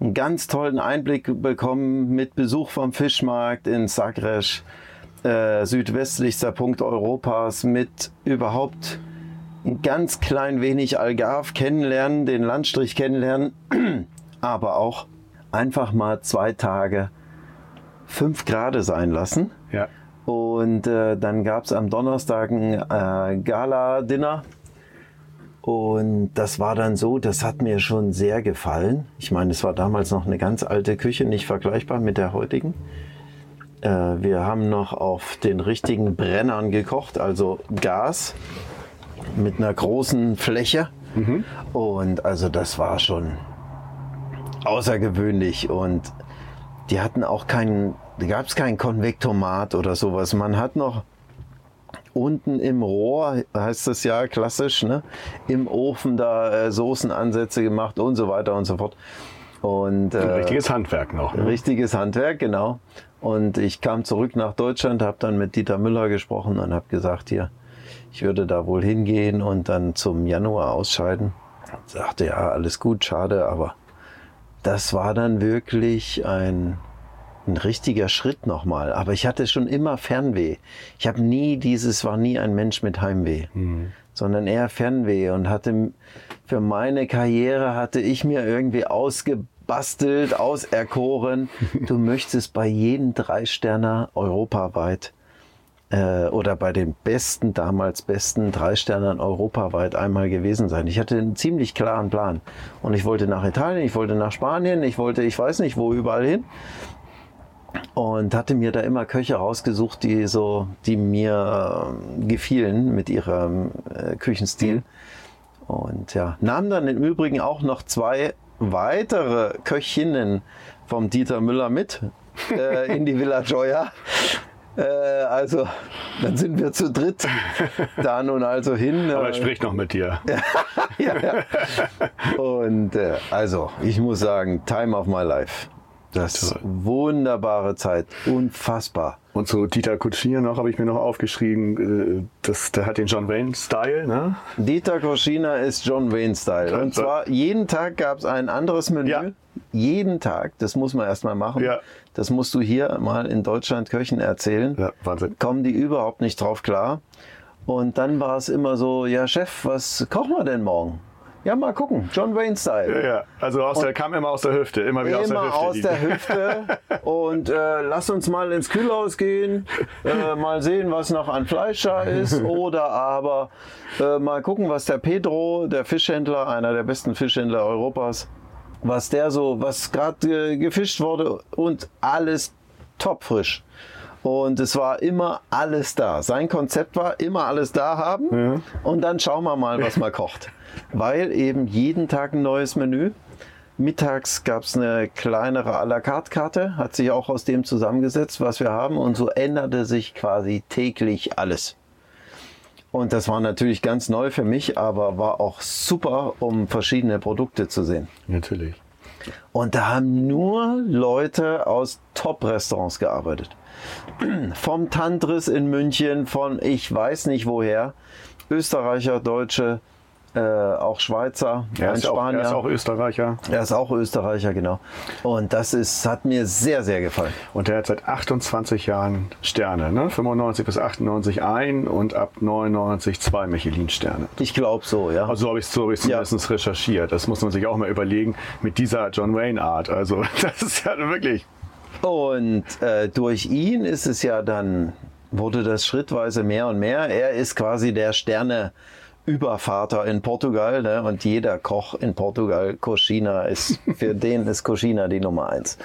einen ganz tollen Einblick bekommen mit Besuch vom Fischmarkt in Sagres, äh, südwestlichster Punkt Europas, mit überhaupt ein ganz klein wenig Algarve kennenlernen, den Landstrich kennenlernen, aber auch einfach mal zwei Tage fünf Grad sein lassen. Ja. Und äh, dann gab es am Donnerstag ein äh, Gala-Dinner. Und das war dann so, das hat mir schon sehr gefallen. Ich meine, es war damals noch eine ganz alte Küche, nicht vergleichbar mit der heutigen. Äh, wir haben noch auf den richtigen Brennern gekocht, also Gas mit einer großen Fläche. Und also das war schon außergewöhnlich. Und die hatten auch keinen, da gab es kein Konvektomat oder sowas. Man hat noch unten im Rohr, heißt das ja klassisch, ne? im Ofen da äh, Soßenansätze gemacht und so weiter und so fort. Und, äh, richtiges Handwerk noch. Ne? Richtiges Handwerk, genau. Und ich kam zurück nach Deutschland, habe dann mit Dieter Müller gesprochen und habe gesagt, hier, ich würde da wohl hingehen und dann zum Januar ausscheiden. Sagte, ja, alles gut, schade, aber das war dann wirklich ein, ein richtiger Schritt nochmal. Aber ich hatte schon immer Fernweh. Ich habe nie dieses, war nie ein Mensch mit Heimweh, mhm. sondern eher Fernweh und hatte für meine Karriere hatte ich mir irgendwie ausgebastelt, auserkoren. Du möchtest bei jedem Drei-Sterner europaweit äh, oder bei den besten, damals besten drei Sternern europaweit einmal gewesen sein. Ich hatte einen ziemlich klaren Plan. Und ich wollte nach Italien, ich wollte nach Spanien, ich wollte, ich weiß nicht wo, überall hin. Und hatte mir da immer Köche rausgesucht, die so, die mir äh, gefielen mit ihrem äh, Küchenstil. Und ja, nahm dann im Übrigen auch noch zwei weitere Köchinnen vom Dieter Müller mit äh, in die Villa Gioia. Äh, also, dann sind wir zu dritt da nun also hin. Aber er spricht noch mit dir. ja, ja. Und äh, also, ich muss sagen, Time of my life. Das wunderbare Zeit, unfassbar. Und zu Dieter Kutschiner noch habe ich mir noch aufgeschrieben, äh, das, der hat den John Wayne-Style, ne? Dieter Kutschiner ist John Wayne-Style. Und zwar jeden Tag gab es ein anderes Menü. Ja. Jeden Tag, das muss man erstmal machen. Ja. Das musst du hier mal in Deutschland Köchen erzählen. Ja, Wahnsinn. Kommen die überhaupt nicht drauf klar. Und dann war es immer so, ja Chef, was kochen wir denn morgen? Ja, mal gucken. John Wayne Style. Ja, ja. Also aus der, kam immer aus der Hüfte, immer wieder immer aus der Hüfte. aus der Hüfte. Und äh, lass uns mal ins Kühlhaus gehen, äh, mal sehen, was noch an Fleisch da ist. Oder aber äh, mal gucken, was der Pedro, der Fischhändler, einer der besten Fischhändler Europas, was der so, was gerade gefischt wurde und alles topfrisch. Und es war immer alles da. Sein Konzept war immer alles da haben ja. und dann schauen wir mal, was man kocht weil eben jeden Tag ein neues Menü. Mittags gab es eine kleinere à la carte Karte, hat sich auch aus dem zusammengesetzt, was wir haben und so änderte sich quasi täglich alles. Und das war natürlich ganz neu für mich, aber war auch super, um verschiedene Produkte zu sehen. Natürlich. Und da haben nur Leute aus Top-Restaurants gearbeitet. Vom Tantris in München, von ich weiß nicht woher, Österreicher, Deutsche, äh, auch Schweizer, er ein Spanier. Auch, er ist auch Österreicher. Er ist auch Österreicher, genau. Und das ist, hat mir sehr, sehr gefallen. Und er hat seit 28 Jahren Sterne, ne? 95 bis 98 ein und ab 99 zwei Michelin-Sterne. Ich glaube so, ja. Also so habe ich es so hab zumindest ja. recherchiert. Das muss man sich auch mal überlegen mit dieser John Wayne-Art. Also das ist ja wirklich... Und äh, durch ihn ist es ja dann, wurde das schrittweise mehr und mehr. Er ist quasi der Sterne... Übervater in Portugal ne? und jeder Koch in Portugal, Cochina ist, für den ist Cochina die Nummer eins.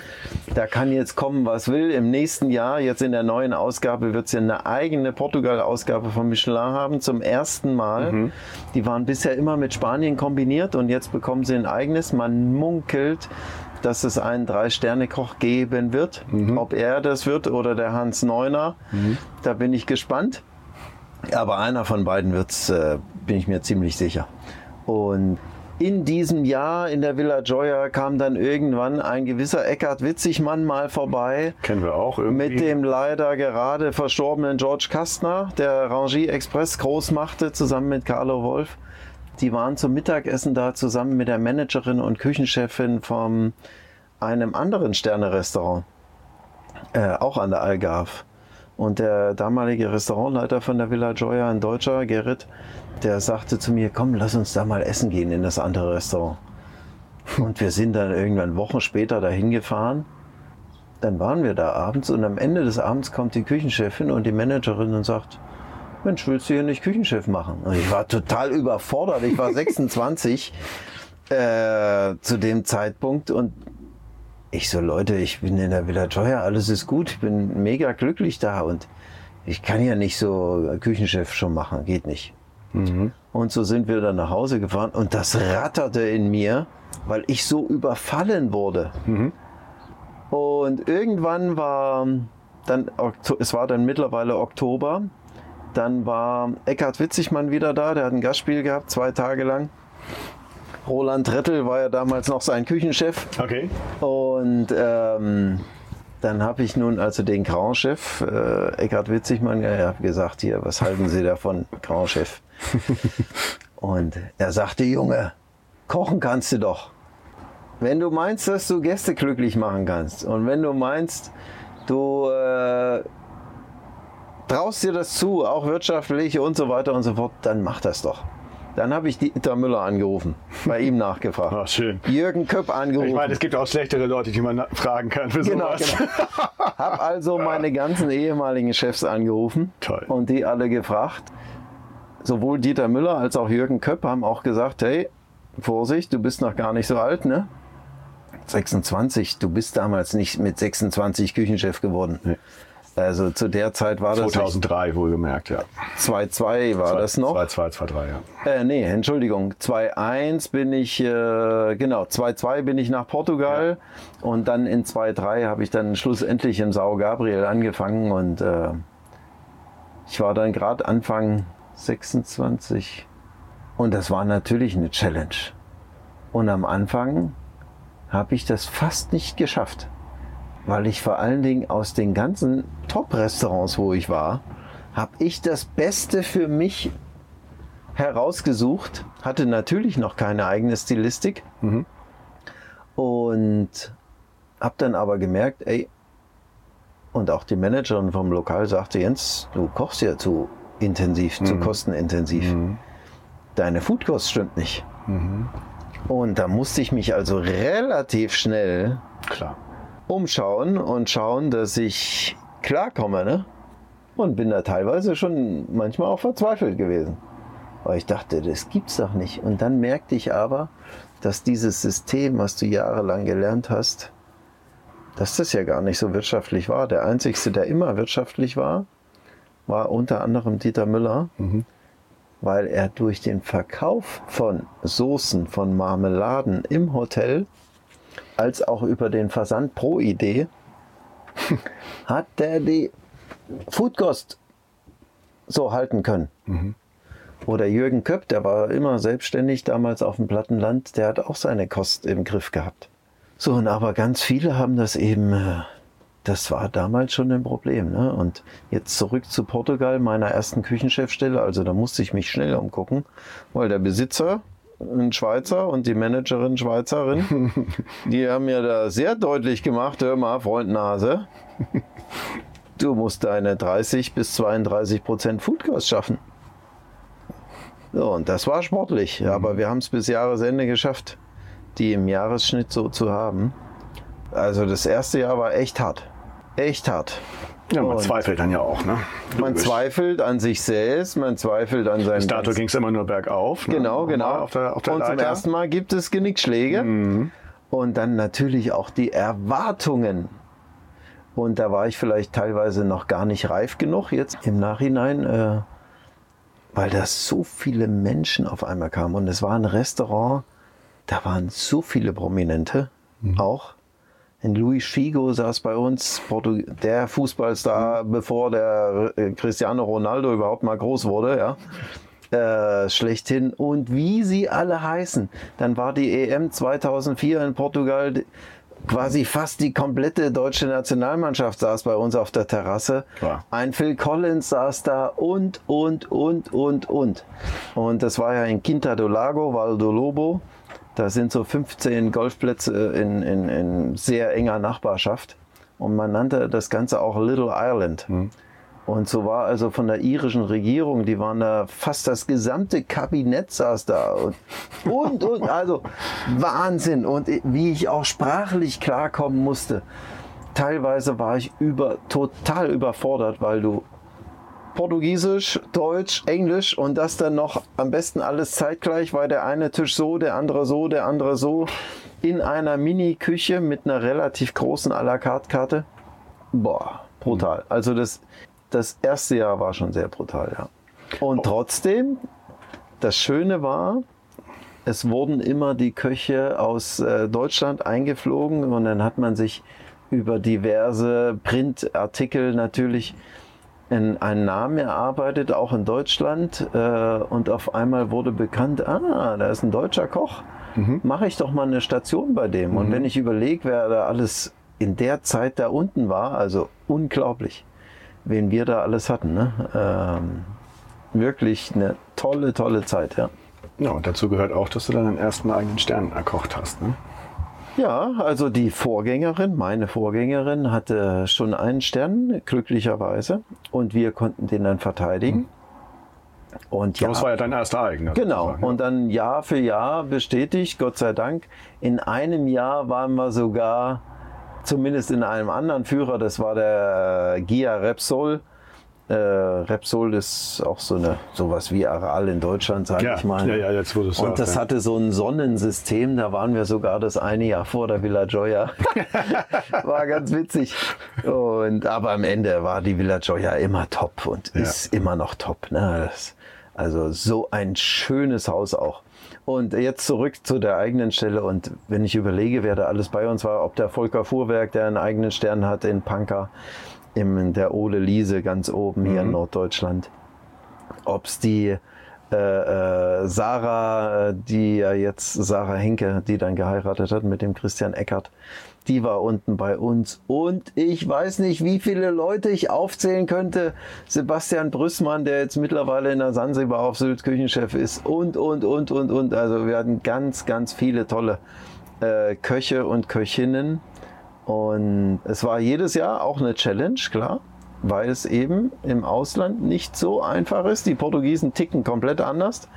Da kann jetzt kommen, was will. Im nächsten Jahr, jetzt in der neuen Ausgabe, wird sie eine eigene Portugal-Ausgabe von Michelin haben, zum ersten Mal. Mhm. Die waren bisher immer mit Spanien kombiniert und jetzt bekommen sie ein eigenes. Man munkelt, dass es einen Drei-Sterne-Koch geben wird. Mhm. Ob er das wird oder der Hans Neuner, mhm. da bin ich gespannt. Aber einer von beiden wird's, äh, bin ich mir ziemlich sicher. Und in diesem Jahr in der Villa Joya kam dann irgendwann ein gewisser Eckhard Witzigmann mal vorbei. Kennen wir auch irgendwie. Mit dem leider gerade verstorbenen George Kastner, der Rangie Express groß machte, zusammen mit Carlo Wolf. Die waren zum Mittagessen da zusammen mit der Managerin und Küchenchefin von einem anderen Sterne-Restaurant. Äh, auch an der Algarve. Und der damalige Restaurantleiter von der Villa Joya, ein Deutscher, Gerrit, der sagte zu mir, komm, lass uns da mal essen gehen in das andere Restaurant. Und wir sind dann irgendwann Wochen später dahin gefahren. Dann waren wir da abends und am Ende des Abends kommt die Küchenchefin und die Managerin und sagt, Mensch, willst du hier nicht Küchenchef machen? Und ich war total überfordert. Ich war 26 äh, zu dem Zeitpunkt und ich so, Leute, ich bin in der Villa Joya, alles ist gut, ich bin mega glücklich da und ich kann ja nicht so Küchenchef schon machen, geht nicht. Mhm. Und so sind wir dann nach Hause gefahren und das ratterte in mir, weil ich so überfallen wurde. Mhm. Und irgendwann war dann, es war dann mittlerweile Oktober, dann war Eckhard Witzigmann wieder da, der hat ein Gastspiel gehabt, zwei Tage lang. Roland Rettel war ja damals noch sein Küchenchef. Okay. Und ähm, dann habe ich nun also den Grand-Chef, äh, Eckhard Witzigmann, ja, gesagt, hier, was halten Sie davon, Grand-Chef? Und er sagte, Junge, kochen kannst du doch. Wenn du meinst, dass du Gäste glücklich machen kannst und wenn du meinst, du äh, traust dir das zu, auch wirtschaftlich und so weiter und so fort, dann mach das doch. Dann habe ich Dieter Müller angerufen, bei ihm nachgefragt. Ah, schön. Jürgen Köpp angerufen. Ich meine, es gibt auch schlechtere Leute, die man fragen kann für Genau, sowas. genau. Hab also meine ganzen ehemaligen Chefs angerufen Toll. und die alle gefragt. Sowohl Dieter Müller als auch Jürgen Köpp haben auch gesagt, hey, Vorsicht, du bist noch gar nicht so alt, ne? 26, du bist damals nicht mit 26 Küchenchef geworden. Also zu der Zeit war das 2003 wohlgemerkt, ja. 2-2 war das noch. 2-2, 2-3, ja. Äh, nee, Entschuldigung. 2-1 bin ich, äh, genau, 2-2 bin ich nach Portugal und dann in 2-3 habe ich dann schlussendlich im Sao Gabriel angefangen und äh, ich war dann gerade Anfang 26 und das war natürlich eine Challenge. Und am Anfang habe ich das fast nicht geschafft, weil ich vor allen Dingen aus den ganzen Top-Restaurants, wo ich war, habe ich das Beste für mich herausgesucht, hatte natürlich noch keine eigene Stilistik und habe dann aber gemerkt, ey, und auch die Managerin vom Lokal sagte, Jens, du kochst ja zu intensiv, zu kostenintensiv. Deine Foodkost stimmt nicht. Und da musste ich mich also relativ schnell Klar. Umschauen und schauen, dass ich klarkomme. Ne? Und bin da teilweise schon manchmal auch verzweifelt gewesen. Weil ich dachte, das gibt's doch nicht. Und dann merkte ich aber, dass dieses System, was du jahrelang gelernt hast, dass das ja gar nicht so wirtschaftlich war. Der Einzige, der immer wirtschaftlich war, war unter anderem Dieter Müller, weil er durch den Verkauf von Soßen, von Marmeladen im Hotel als auch über den Versand pro Idee hat der die Foodkost so halten können. Oder Jürgen Köpp, der war immer selbstständig damals auf dem Plattenland, der hat auch seine Kost im Griff gehabt. So, und aber ganz viele haben das eben, äh, das war damals schon ein Problem. Ne? Und jetzt zurück zu Portugal, meiner ersten Küchenchefstelle, also da musste ich mich schnell umgucken, weil der Besitzer, ein Schweizer und die Managerin Schweizerin, die haben mir da sehr deutlich gemacht, hör mal, Freund Nase, du musst deine 30 bis 32 Prozent Foodkost schaffen. So, und das war sportlich, aber wir haben es bis Jahresende geschafft, die im Jahresschnitt so zu haben. Also das erste Jahr war echt hart. Echt hart. Ja, man Und zweifelt dann ja auch, ne? Man Logisch. zweifelt an sich selbst, man zweifelt an seinen Bis dato ging es immer nur bergauf. Ne? Genau, genau. Auf der, auf der und zum Leiter. Mhm. ersten Mal gibt es Genickschläge. Und dann natürlich auch die Erwartungen. Und da war ich vielleicht teilweise noch gar nicht reif genug jetzt im Nachhinein, äh, weil da so viele Menschen auf einmal kamen. Und es war ein Restaurant, da waren so viele Prominente auch. In Luis Figo saß bei uns, Portu der Fußballstar, bevor der äh, Cristiano Ronaldo überhaupt mal groß wurde, ja äh, schlechthin und wie sie alle heißen. Dann war die EM 2004 in Portugal quasi fast die komplette deutsche Nationalmannschaft saß bei uns auf der Terrasse. Klar. Ein Phil Collins saß da und, und, und, und, und. Und das war ja in Quinta do Lago, Val do Lobo. Da sind so 15 Golfplätze in, in, in sehr enger Nachbarschaft. Und man nannte das Ganze auch Little Ireland. Und so war also von der irischen Regierung, die waren da, fast das gesamte Kabinett saß da. Und, und, und also Wahnsinn. Und wie ich auch sprachlich klarkommen musste. Teilweise war ich über, total überfordert, weil du Portugiesisch, Deutsch, Englisch und das dann noch am besten alles zeitgleich, weil der eine Tisch so, der andere so, der andere so, in einer Mini-Küche mit einer relativ großen à la carte Karte. Boah, brutal. Also das, das erste Jahr war schon sehr brutal, ja. Und trotzdem, das Schöne war, es wurden immer die Köche aus äh, Deutschland eingeflogen und dann hat man sich über diverse Printartikel natürlich in einen Namen erarbeitet, auch in Deutschland. Äh, und auf einmal wurde bekannt, ah, da ist ein deutscher Koch. Mache ich doch mal eine Station bei dem. Und wenn ich überlege, wer da alles in der Zeit da unten war, also unglaublich, wen wir da alles hatten. Ne? Ähm, wirklich eine tolle, tolle Zeit, ja. Ja, und dazu gehört auch, dass du deinen ersten eigenen Stern erkocht hast. Ne? Ja, also die Vorgängerin, meine Vorgängerin, hatte schon einen Stern, glücklicherweise. Und wir konnten den dann verteidigen. Und ja, Das war ja dein erster eigener. Genau, ne? und dann Jahr für Jahr bestätigt, Gott sei Dank. In einem Jahr waren wir sogar, zumindest in einem anderen Führer, das war der Gia Repsol. Äh, Repsol ist auch so eine sowas wie Aral in Deutschland, sage Ja, ich mal. ja, ja, jetzt du es Und das ja. hatte so ein Sonnensystem, da waren wir sogar das eine Jahr vor der Villa Gioia. war ganz witzig. Und, aber am Ende war die Villa Gioia immer top und ist immer noch top. Ne? Das, also so ein schönes Haus auch. Und jetzt zurück zu der eigenen Stelle. Und wenn ich überlege, wer da alles bei uns war, ob der Volker Fuhrwerk, der einen eigenen Stern hat in Panka, im, der Ole Liese ganz oben hier in Norddeutschland, ob es die äh, äh, Sarah, äh, die ja jetzt Sarah Henke, die dann geheiratet hat mit dem Christian Eckert, die war unten bei uns. Und ich weiß nicht, wie viele Leute ich aufzählen könnte. Sebastian Brüssmann, der jetzt mittlerweile in der Sansibar auf Sylt Küchenchef ist. Und, und, und, und, und. Also wir hatten ganz, ganz viele tolle äh, Köche und Köchinnen. Und es war jedes Jahr auch eine Challenge, klar, weil es eben im Ausland nicht so einfach ist. Die Portugiesen ticken komplett anders.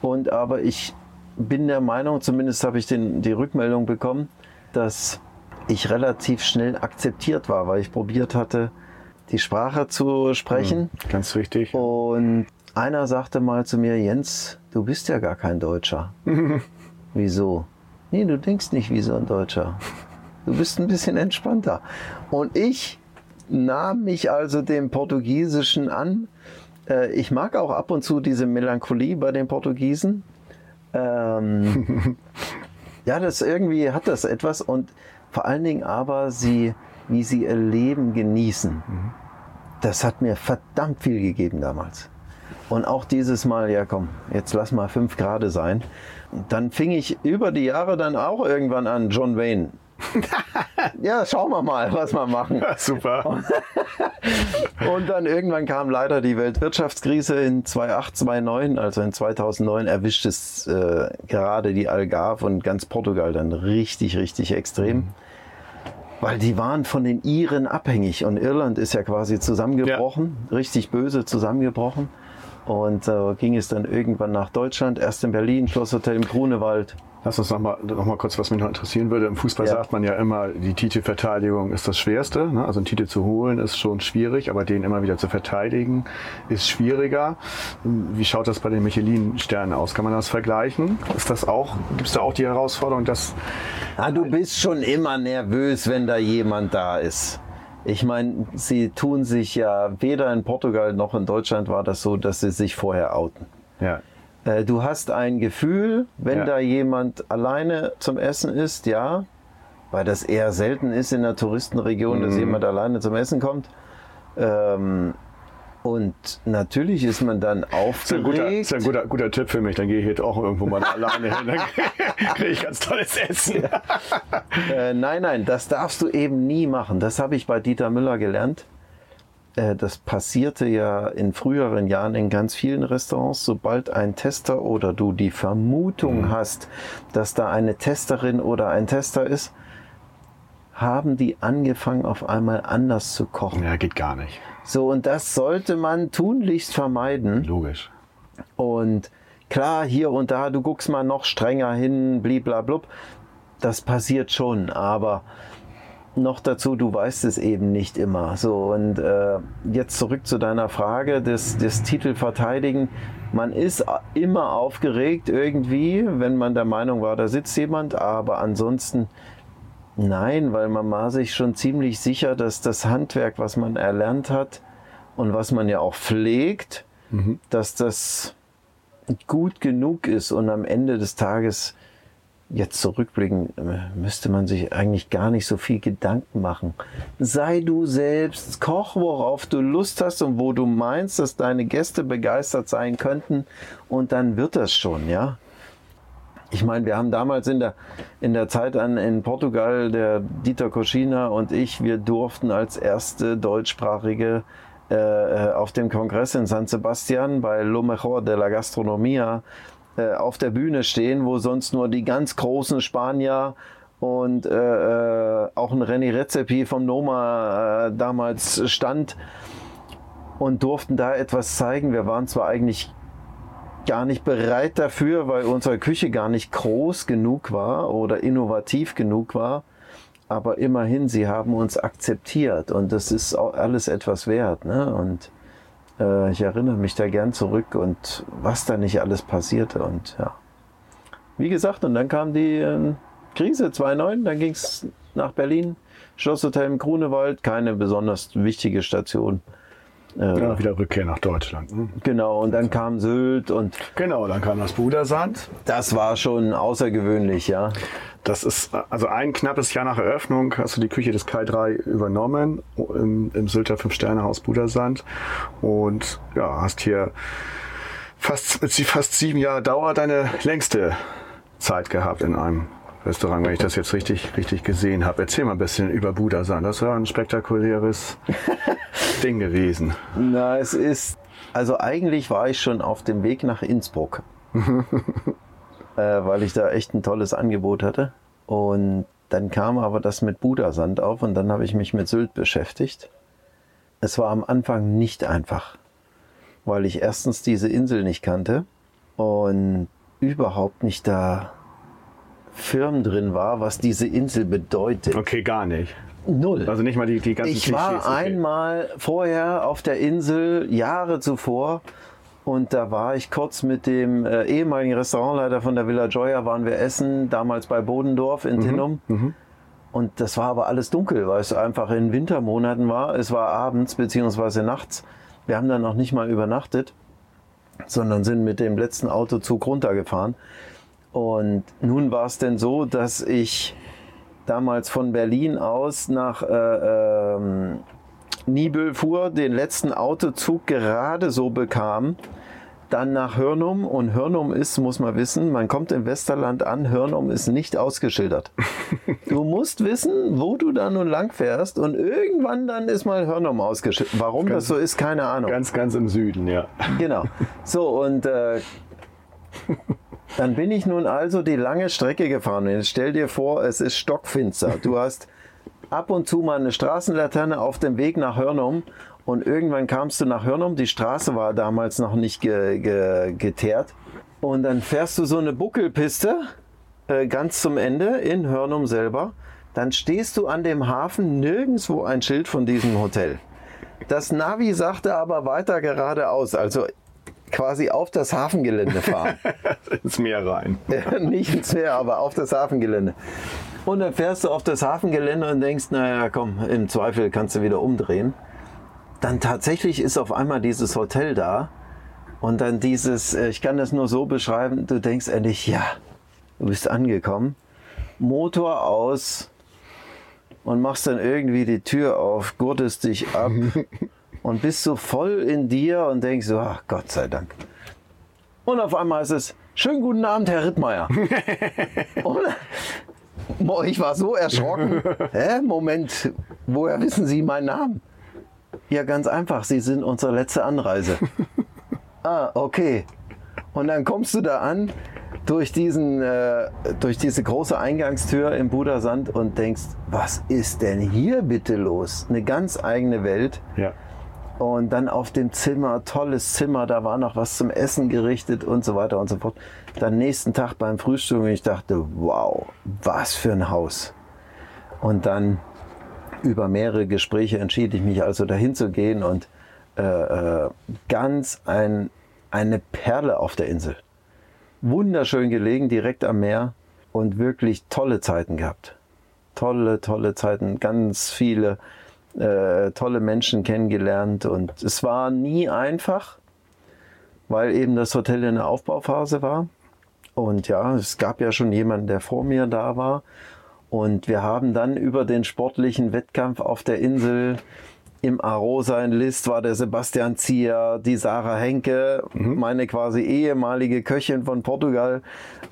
Und aber ich bin der Meinung, zumindest habe ich den, die Rückmeldung bekommen, dass ich relativ schnell akzeptiert war, weil ich probiert hatte, die Sprache zu sprechen. Ganz wichtig. Und einer sagte mal zu mir, Jens, du bist ja gar kein Deutscher. Wieso? Nee, du denkst nicht wie so ein Deutscher. Du bist ein bisschen entspannter. Und ich nahm mich also dem Portugiesischen an. Äh, Ich mag auch ab und zu diese Melancholie bei den Portugiesen. Ähm, ja, das irgendwie hat das etwas und vor allen Dingen aber sie, wie sie ihr Leben genießen. Das hat mir verdammt viel gegeben damals. Und auch dieses Mal, ja komm, jetzt lass mal fünf Grad sein. Dann fing ich über die Jahre dann auch irgendwann an, John Wayne. Ja, schauen wir mal, was wir machen. Ja, super. Und dann irgendwann kam leider die Weltwirtschaftskrise in 2008, 2009, also in 2009 erwischt es äh, gerade die Algarve und ganz Portugal dann richtig, richtig extrem. Weil die waren von den Iren abhängig und Irland ist ja quasi zusammengebrochen, richtig böse zusammengebrochen. Und so ging es dann irgendwann nach Deutschland, erst in Berlin, Schlosshotel im Grunewald. Lass uns noch mal, noch mal kurz, was mich noch interessieren würde. Im Fußball Ja. sagt man ja immer, die Titelverteidigung ist das Schwerste. Ne? Also einen Titel zu holen ist schon schwierig, aber den immer wieder zu verteidigen ist schwieriger. Wie schaut das bei den Michelin-Sternen aus? Kann man das vergleichen? Ist das auch, gibt es da auch die Herausforderung, dass Ah, du bist schon immer nervös, wenn da jemand da ist. Ich meine, sie tun sich ja weder in Portugal noch in Deutschland war das so, dass sie sich vorher outen. ja, Äh, du hast ein Gefühl, wenn Ja. da jemand alleine zum Essen ist, ja, weil das eher selten ist in der Touristenregion, Mhm. dass jemand alleine zum Essen kommt. Ähm, und natürlich ist man dann ist ein, guter, aufgeregt. ist ein guter, guter Tipp für mich. Dann gehe ich jetzt auch irgendwo mal alleine hin. Dann kriege ich ganz tolles Essen. Äh, nein, nein, das darfst du eben nie machen. Das habe ich bei Dieter Müller gelernt. Äh, das passierte ja in früheren Jahren in ganz vielen Restaurants. Sobald ein Tester oder du die Vermutung hast, dass da eine Testerin oder ein Tester ist, haben die angefangen, auf einmal anders zu kochen. Ja, geht gar nicht. So, und das sollte man tunlichst vermeiden. Logisch. Und klar, hier und da, du guckst mal noch strenger hin, bliblablub. Das passiert schon, aber noch dazu, du weißt es eben nicht immer. So, und äh, jetzt zurück zu deiner Frage des, des Titelverteidigen. Man ist immer aufgeregt irgendwie, wenn man der Meinung war, da sitzt jemand, aber ansonsten nein, weil man war sich schon ziemlich sicher, dass das Handwerk, was man erlernt hat und was man ja auch pflegt, dass das gut genug ist und am Ende des Tages jetzt zurückblicken, äh, müsste man sich eigentlich gar nicht so viel Gedanken machen. Sei du selbst, koch, worauf du Lust hast und wo du meinst, dass deine Gäste begeistert sein könnten und dann wird das schon, ja. Ich meine, wir haben damals in der, in der Zeit an, in Portugal, der Dieter Koschina und ich, wir durften als erste deutschsprachige äh, äh auf dem Kongress in San Sebastian bei Lo Mejor de la Gastronomia äh, auf der Bühne stehen, wo sonst nur die ganz großen Spanier und äh, äh, auch ein René Rezepi vom Noma äh, damals stand und durften da etwas zeigen. Wir waren zwar eigentlich gar nicht bereit dafür, weil unsere Küche gar nicht groß genug war oder innovativ genug war. Aber immerhin, sie haben uns akzeptiert und das ist auch alles etwas wert. Ne? Und ich erinnere mich da gern zurück und was da nicht alles passierte. Und ja, wie gesagt, und dann kam die äh, Krise 2009, dann ging es nach Berlin, Schlosshotel im Grunewald, keine besonders wichtige Station. Äh, ja, wieder Rückkehr nach Deutschland. Ne? Genau, und dann kam Sylt und. Genau, dann kam das Budersand. Das war schon außergewöhnlich, ja. Das ist also ein knappes Jahr nach Eröffnung hast du die Küche des Kai 3 übernommen im, im Sylter Fünf-Sterne-Haus Budersand und ja, hast hier fast, fast sieben Jahre Dauer deine längste Zeit gehabt in einem Restaurant, wenn ich das jetzt richtig, richtig gesehen habe. Erzähl mal ein bisschen über Budasan. Das war ein spektakuläres Ding gewesen. Na, es ist, also eigentlich war ich schon auf dem Weg nach Innsbruck. äh, weil ich da echt ein tolles Angebot hatte. Und dann kam aber das mit Budasand auf und dann habe ich mich mit Sylt beschäftigt. Es war am Anfang nicht einfach, weil ich erstens diese Insel nicht kannte und überhaupt nicht da Firmen drin war, was diese Insel bedeutet. Okay, gar nicht. Null. Also nicht mal die, die ganzen Ich war okay. einmal vorher auf der Insel, Jahre zuvor, und da war ich kurz mit dem äh, ehemaligen Restaurantleiter von der Villa Joya, waren wir essen, damals bei Bodendorf in Tinnum. Und das war aber alles dunkel, weil es einfach in Wintermonaten war. Es war abends beziehungsweise nachts. Wir haben dann noch nicht mal übernachtet, sondern sind mit dem letzten Autozug runtergefahren. Und nun war es denn so, dass ich damals von Berlin aus nach äh, ähm, Nibel fuhr, den letzten Autozug gerade so bekam, dann nach Hörnum und Hörnum ist, muss man wissen, man kommt im Westerland an, Hörnum ist nicht ausgeschildert. Du musst wissen, wo du da nun lang fährst und irgendwann dann ist mal Hörnum ausgeschildert. Warum Ganz- das so ist, keine Ahnung. Ganz, ganz im Süden, ja. Genau. So, und äh, dann bin ich nun also die lange Strecke gefahren. Jetzt stell dir vor, es ist stockfinster. Du hast ab und zu mal eine Straßenlaterne auf dem Weg nach Hörnum. Und irgendwann kamst du nach Hörnum. Die Straße war damals noch nicht ge ge geteert. Und dann fährst du so eine Buckelpiste äh, ganz zum Ende in Hörnum selber. Dann stehst du an dem Hafen nirgendwo ein Schild von diesem Hotel. Das Navi sagte aber weiter geradeaus, also quasi auf das Hafengelände fahren. Ins Meer rein. Nicht ins Meer, aber auf das Hafengelände. Und dann fährst du auf das Hafengelände und denkst, naja, komm, im Zweifel kannst du wieder umdrehen. Dann tatsächlich ist auf einmal dieses Hotel da und dann dieses, äh, ich kann das nur so beschreiben, du denkst endlich, ja, du bist angekommen, Motor aus und machst dann irgendwie die Tür auf, gurtest dich ab und bist so voll in dir und denkst so, ach Gott sei Dank. Und auf einmal ist es, schönen guten Abend, Herr Rittmeier. und, Boah, ich war so erschrocken. Hä? Moment, woher wissen Sie meinen Namen? Ja, ganz einfach, Sie sind unsere letzte Anreise. ah, okay. Und dann kommst du da an durch, diesen, äh, durch diese große Eingangstür im Budersand und denkst, was ist denn hier bitte los? Eine ganz eigene Welt. Ja. Und dann auf dem Zimmer, tolles Zimmer, da war noch was zum Essen gerichtet und so weiter und so fort. Dann nächsten Tag beim Frühstück und ich dachte, wow, was für ein Haus. Und dann über mehrere Gespräche entschied ich mich also dahin zu gehen und äh, äh, ganz ein, eine Perle auf der Insel. Wunderschön gelegen, direkt am Meer und wirklich tolle Zeiten gehabt. Tolle, tolle Zeiten, ganz viele äh, tolle Menschen kennengelernt und es war nie einfach, weil eben das Hotel in der Aufbauphase war. Und ja, es gab ja schon jemanden, der vor mir da war. Und wir haben dann über den sportlichen Wettkampf auf der Insel im Arosa in List war der Sebastian Zier, die Sarah Henke, mhm. meine quasi ehemalige Köchin von Portugal,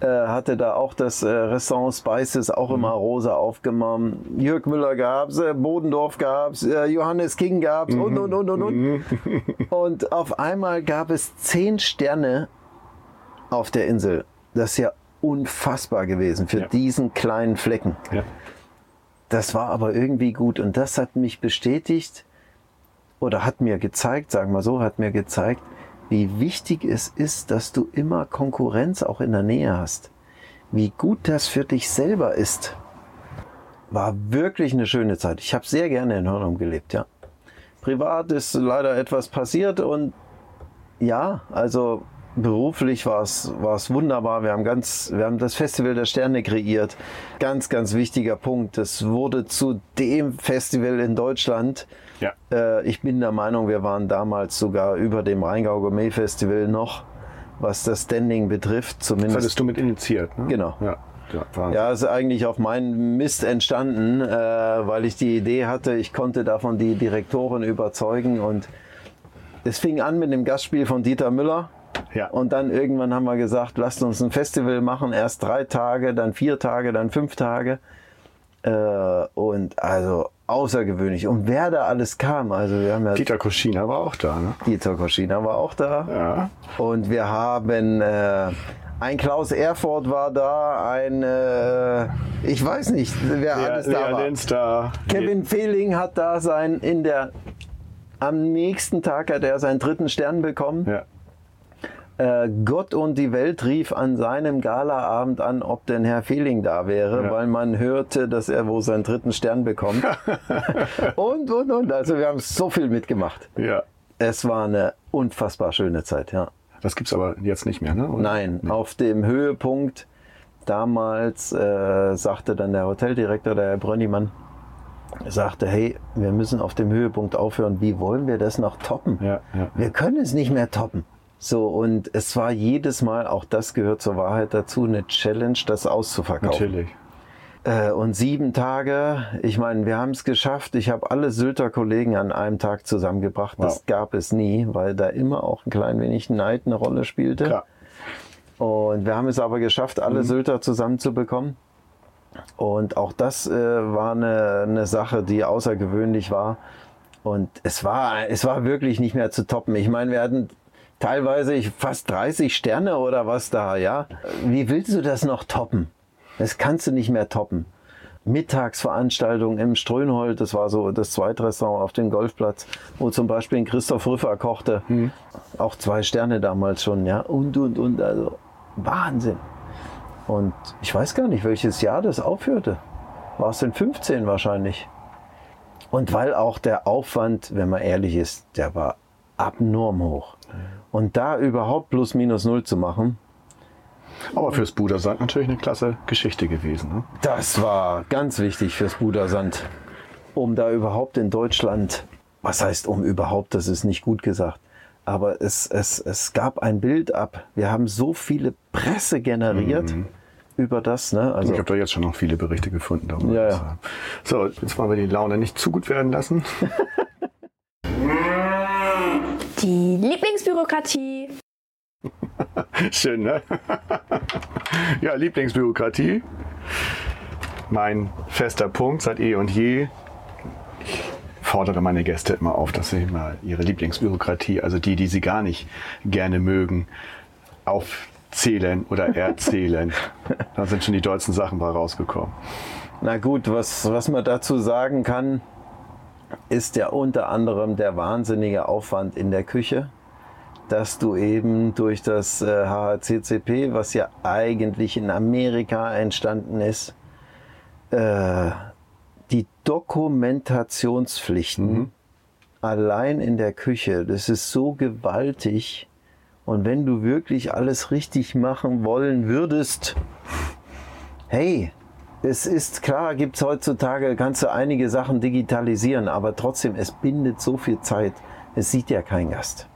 äh, hatte da auch das äh, Restaurant Spices auch mhm. im Arosa aufgemacht. Jörg Müller gab's, äh, Bodendorf gab's, äh, Johannes King gab's mhm. und und und und und. Mhm. und auf einmal gab es zehn Sterne auf der Insel. Das ist ja unfassbar gewesen für ja. diesen kleinen Flecken. Ja. Das war aber irgendwie gut und das hat mich bestätigt, oder hat mir gezeigt, sagen wir so, hat mir gezeigt, wie wichtig es ist, dass du immer Konkurrenz auch in der Nähe hast. Wie gut das für dich selber ist. War wirklich eine schöne Zeit. Ich habe sehr gerne in Hörnum gelebt, ja. Privat ist leider etwas passiert und ja, also beruflich war es, war es wunderbar. Wir haben, ganz, wir haben das Festival der Sterne kreiert. Ganz, ganz wichtiger Punkt. Es wurde zu dem Festival in Deutschland. Ja. Äh, ich bin der Meinung, wir waren damals sogar über dem Rheingau Gourmet Festival noch, was das Standing betrifft. Zumindest. Das hattest du mit initiiert, ne? Genau. Ja. Ja, ja, ist eigentlich auf meinen Mist entstanden, äh, weil ich die Idee hatte, ich konnte davon die Direktoren überzeugen und es fing an mit dem Gastspiel von Dieter Müller ja. Und dann irgendwann haben wir gesagt, lasst uns ein Festival machen. Erst drei Tage, dann vier Tage, dann fünf Tage. Äh, und also außergewöhnlich. Und wer da alles kam, also wir haben ja. Dieter Koschina war auch da, ne? Dieter Koschina war auch da. Ja. Und wir haben äh, ein Klaus Erfurt war da, ein äh, ich weiß nicht, wer Lea, alles da Lea war. Lenster. Kevin Fehling hat da sein in der am nächsten Tag hat er seinen dritten Stern bekommen. Ja. Äh, Gott und die Welt rief an seinem Galaabend an, ob denn Herr Fehling da wäre, ja. weil man hörte, dass er wohl seinen dritten Stern bekommt. und, und, und. Also wir haben so viel mitgemacht. Ja. Es war eine unfassbar schöne Zeit, ja. Das gibt es aber jetzt nicht mehr, ne? Oder? Nein, nee. auf dem Höhepunkt damals äh, sagte dann der Hoteldirektor, der Herr Brönnimann, sagte, hey, wir müssen auf dem Höhepunkt aufhören. Wie wollen wir das noch toppen? Ja, ja. Wir können es nicht mehr toppen. So, und es war jedes Mal, auch das gehört zur Wahrheit dazu, eine Challenge, das auszuverkaufen. Natürlich. Äh, und sieben Tage, ich meine, wir haben es geschafft. Ich habe alle Sylter Kollegen an einem Tag zusammengebracht. Wow. Das gab es nie, weil da immer auch ein klein wenig Neid eine Rolle spielte. Klar. Und wir haben es aber geschafft, alle mhm. Sylter zusammenzubekommen. Und auch das äh, war eine, eine Sache, die außergewöhnlich war. Und es war, es war wirklich nicht mehr zu toppen. Ich meine, wir hatten teilweise fast 30 Sterne oder was da, ja. Wie willst du das noch toppen? Das kannst du nicht mehr toppen. Mittagsveranstaltung im Strönhold, das war so das zweite Restaurant auf dem Golfplatz, wo zum Beispiel ein Christoph Rüffer kochte. Mhm. Auch zwei Sterne damals schon, ja. Und, und, und, also Wahnsinn. Und ich weiß gar nicht, welches Jahr das aufhörte. War es denn 15 wahrscheinlich? Und weil auch der Aufwand, wenn man ehrlich ist, der war abnorm hoch. Und da überhaupt plus minus null zu machen. Aber fürs Budersand natürlich eine klasse Geschichte gewesen. Ne? Das war ganz wichtig fürs Budersand. Um da überhaupt in Deutschland, was heißt um überhaupt, das ist nicht gut gesagt, aber es, es, es gab ein Bild ab. Wir haben so viele Presse generiert. Mhm über das. Ne? Also ich habe da jetzt schon noch viele Berichte gefunden. Darüber. Ja, ja. So, jetzt wollen wir die Laune nicht zu gut werden lassen. Die Lieblingsbürokratie. Schön, ne? ja, Lieblingsbürokratie. Mein fester Punkt seit eh und je. Ich fordere meine Gäste immer auf, dass sie mal ihre Lieblingsbürokratie, also die, die sie gar nicht gerne mögen, aufzählen oder erzählen. da sind schon die deutschen Sachen mal rausgekommen. Na gut, was, was man dazu sagen kann, ist ja unter anderem der wahnsinnige Aufwand in der Küche, dass du eben durch das äh, HACCP, was ja eigentlich in Amerika entstanden ist, äh, die Dokumentationspflichten mhm. allein in der Küche, das ist so gewaltig. Und wenn du wirklich alles richtig machen wollen würdest, hey, es ist klar, gibt es heutzutage, kannst du einige Sachen digitalisieren, aber trotzdem, es bindet so viel Zeit. Es sieht ja kein Gast.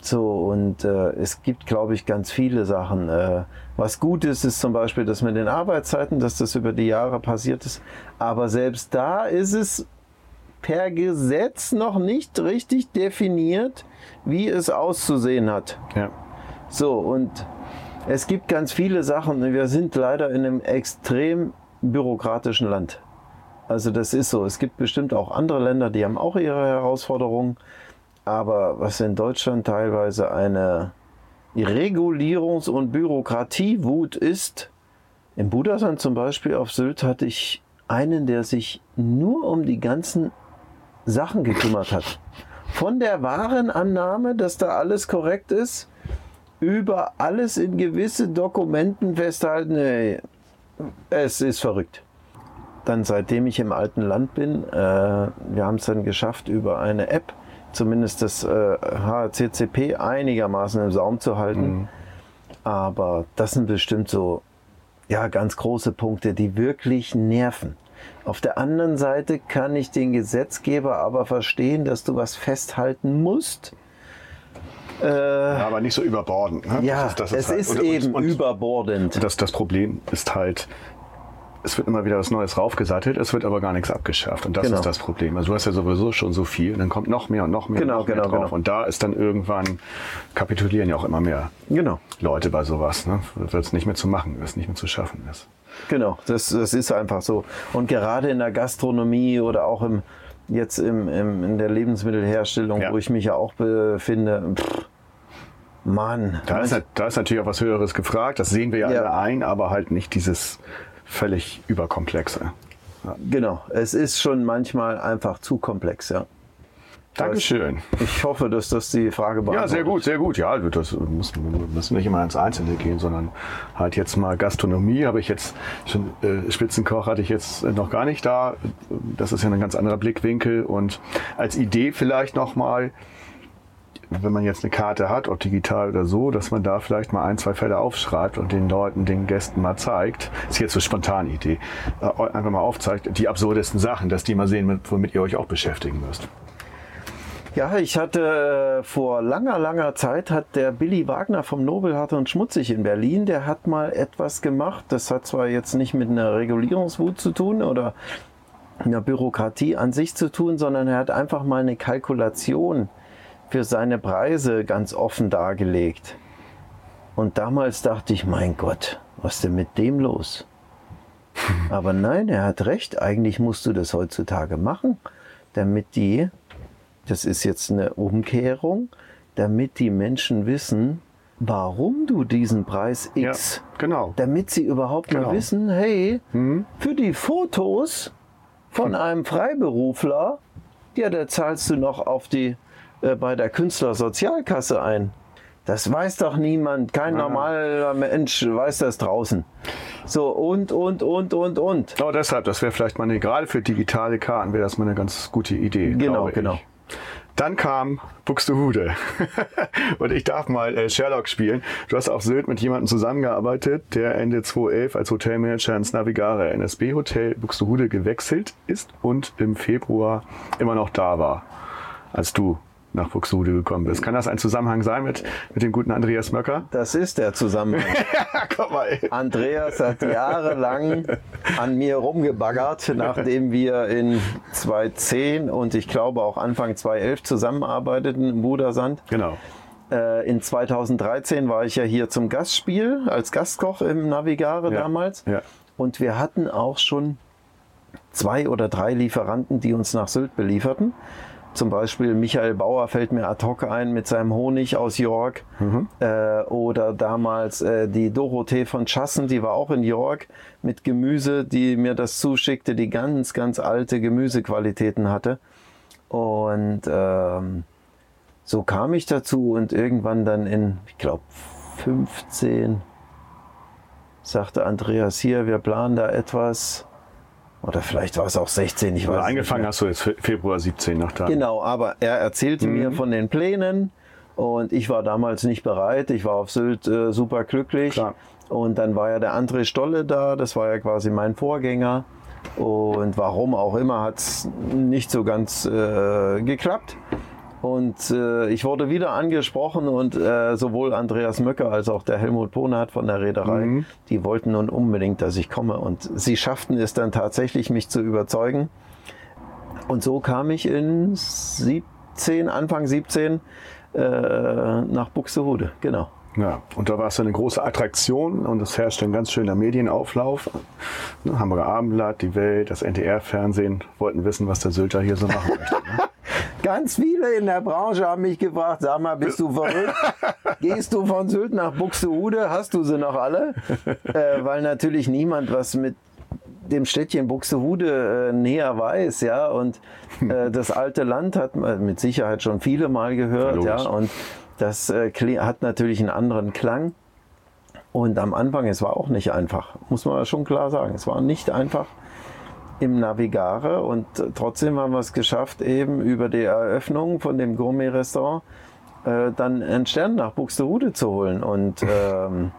So, und äh, es gibt, glaube ich, ganz viele Sachen. Äh, was gut ist, ist zum Beispiel das mit den Arbeitszeiten, dass das über die Jahre passiert ist. Aber selbst da ist es per Gesetz noch nicht richtig definiert, wie es auszusehen hat. Ja. So, und es gibt ganz viele Sachen. Wir sind leider in einem extrem bürokratischen Land. Also das ist so. Es gibt bestimmt auch andere Länder, die haben auch ihre Herausforderungen. Aber was in Deutschland teilweise eine Regulierungs- und Bürokratiewut ist, im Budasand zum Beispiel auf Sylt hatte ich einen, der sich nur um die ganzen Sachen gekümmert hat. Von der Warenannahme, dass da alles korrekt ist, über alles in gewisse Dokumenten festhalten. Ey, es ist verrückt. Dann seitdem ich im alten Land bin, äh, wir haben es dann geschafft, über eine App zumindest das äh, HCCP einigermaßen im Saum zu halten. Mhm. Aber das sind bestimmt so ja, ganz große Punkte, die wirklich nerven. Auf der anderen Seite kann ich den Gesetzgeber aber verstehen, dass du was festhalten musst. Äh, Ja, aber nicht so überbordend. Ne? ja, Das das es halt- ist und- eben und- überbordend. Und das, das Problem ist halt, es wird immer wieder was Neues raufgesattelt, es wird aber gar nichts abgeschafft. Und das Genau. ist das Problem. Also du hast ja sowieso schon so viel und dann kommt noch mehr und noch mehr Genau, und noch mehr genau, drauf. genau. Und da ist dann irgendwann, kapitulieren ja auch immer mehr Genau. Leute bei sowas. Ne? Wird es nicht mehr zu machen, wird es nicht mehr zu schaffen ist. Genau, das, das ist einfach so. Und gerade in der Gastronomie oder auch im, jetzt im, im, in der Lebensmittelherstellung, Ja. wo ich mich ja auch befinde, pff, Mann. Da ist, da ist natürlich auch was Höheres gefragt, das sehen wir ja, Ja. alle ein, aber halt nicht dieses völlig überkomplexe. Genau, es ist schon manchmal einfach zu komplex, ja. Dankeschön. Ich hoffe, dass das die Frage beantwortet. Ja, sehr gut, sehr gut. Ja, das muss, müssen nicht immer ins Einzelne gehen, sondern halt jetzt mal Gastronomie habe ich jetzt schon, äh, Spitzenkoch hatte ich jetzt noch gar nicht da. Das ist ja ein ganz anderer Blickwinkel und als Idee vielleicht nochmal, wenn man jetzt eine Karte hat, ob digital oder so, dass man da vielleicht mal ein, zwei Fälle aufschreibt und den Leuten, den Gästen mal zeigt. Ist jetzt so spontane Idee. Äh, Einfach mal aufzeigt, die absurdesten Sachen, dass die mal sehen, womit ihr euch auch beschäftigen müsst. Ja, ich hatte äh, vor langer, langer Zeit hat der Billy Wagner vom Nobelhart und Schmutzig in Berlin, der hat mal etwas gemacht. Das hat zwar jetzt nicht mit einer Regulierungswut zu tun oder einer Bürokratie an sich zu tun, sondern er hat einfach mal eine Kalkulation für seine Preise ganz offen dargelegt. Und damals dachte ich, mein Gott, was ist denn mit dem los? Aber nein, er hat recht, eigentlich musst du das heutzutage machen, damit die das ist jetzt eine Umkehrung, damit die Menschen wissen, warum du diesen Preis X, Ja, genau. damit sie überhaupt Genau. mal wissen, hey, für die Fotos von einem Freiberufler, ja, da zahlst du noch auf die äh, bei der Künstlersozialkasse ein. Das weiß doch niemand, kein normaler Mensch weiß das draußen. So und und und und und. Genau deshalb, das wäre vielleicht mal eine, gerade für digitale Karten wäre das mal eine ganz gute Idee. Genau, glaube ich. Dann kam Buxtehude und ich darf mal äh, Sherlock spielen. Du hast auf Sylt mit jemandem zusammengearbeitet, der Ende 2011 als Hotelmanager ins Navigare NSB Hotel Buxtehude gewechselt ist und im Februar immer noch da war, als du nach Buxtehude gekommen bist. Kann das ein Zusammenhang sein mit, mit dem guten Andreas Möcker? Das ist der Zusammenhang. Guck mal. ey. Andreas hat jahrelang an mir rumgebaggert, nachdem wir in 2010 und ich glaube auch Anfang 2011 zusammenarbeiteten im Budersand. Genau. Äh, in 2013 war ich ja hier zum Gastspiel als Gastkoch im Navigare Ja, damals. ja. Und wir hatten auch schon zwei oder drei Lieferanten, die uns nach Sylt belieferten. Zum Beispiel Michael Bauer fällt mir ad hoc ein mit seinem Honig aus York. Äh, oder damals äh, die Dorothee von Chassen, die war auch in York mit Gemüse, die mir das zuschickte, die ganz, ganz alte Gemüsequalitäten hatte. Und ähm, so kam ich dazu und irgendwann dann in, ich glaube, 15 sagte Andreas hier, wir planen da etwas. Oder vielleicht war es auch 16, ich weiß Also nicht angefangen mehr. hast du jetzt Fe- Februar 17 nach da. Genau, aber er erzählte mir von den Plänen und ich war damals nicht bereit. Ich war auf Sylt äh, super glücklich. Klar. Und dann war ja der André Stolle da, das war ja quasi mein Vorgänger. Und warum auch immer hat es nicht so ganz äh, geklappt. Und äh, ich wurde wieder angesprochen und äh, sowohl Andreas Möcker als auch der Helmut Ponat von der Reederei, die wollten nun unbedingt, dass ich komme. Und sie schafften es dann tatsächlich, mich zu überzeugen. Und so kam ich in 17, Anfang 17 äh, nach Buxtehude, genau. Ja, und da war es eine große Attraktion und es herrschte ein ganz schöner Medienauflauf. Ne, Hamburger Abendblatt, die Welt, das NDR-Fernsehen wollten wissen, was der Sylter hier so machen möchte. Ne? Ganz viele in der Branche haben mich gefragt, sag mal, bist du verrückt? Gehst du von Sylt nach Buxtehude? Hast du sie noch alle? Äh, weil natürlich niemand was mit dem Städtchen Buxtehude äh, näher weiß, ja. Und äh, das alte Land hat man mit Sicherheit schon viele Mal gehört, Ja, ja. Und das äh, hat natürlich einen anderen Klang. Und am Anfang, es war auch nicht einfach, muss man schon klar sagen. Es war nicht einfach im Navigare und trotzdem haben wir es geschafft, eben über die Eröffnung von dem Gourmet-Restaurant äh, dann einen Stern nach Buxtehude zu holen. Und ähm,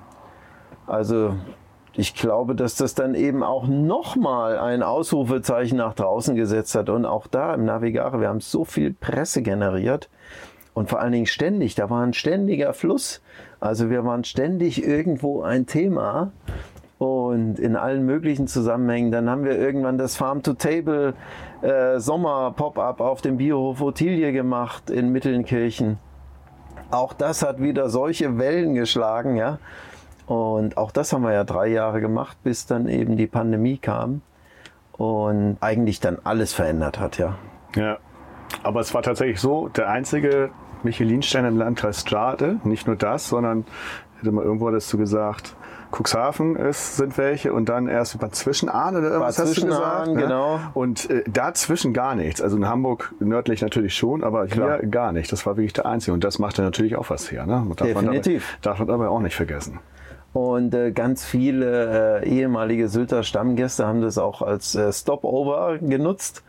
also ich glaube, dass das dann eben auch nochmal ein Ausrufezeichen nach draußen gesetzt hat. Und auch da im Navigare, wir haben so viel Presse generiert und vor allen Dingen ständig, da war ein ständiger Fluss. Also wir waren ständig irgendwo ein Thema und in allen möglichen Zusammenhängen. Dann haben wir irgendwann das Farm-to-Table äh, Sommer-Pop-up auf dem Biohof Ottilie gemacht in Mittelnkirchen. Auch das hat wieder solche Wellen geschlagen, ja. Und auch das haben wir ja drei Jahre gemacht, bis dann eben die Pandemie kam und eigentlich dann alles verändert hat, ja. Ja, aber es war tatsächlich so, der einzige Michelin-Stern im Landkreis Stade, nicht nur das, sondern, hätte mal irgendwo hattest du gesagt, Cuxhaven ist, sind welche und dann erst über Zwischenahn oder irgendwas hast du gesagt. Ne? genau. Und äh, dazwischen gar nichts. Also in Hamburg nördlich natürlich schon, aber Klar. hier gar nicht. Das war wirklich der einzige. Und das machte natürlich auch was her. Ne? Darf Man Definitiv. dabei, darf man dabei auch nicht vergessen. Und äh, ganz viele äh, ehemalige Sylter Stammgäste haben das auch als äh, Stopover genutzt,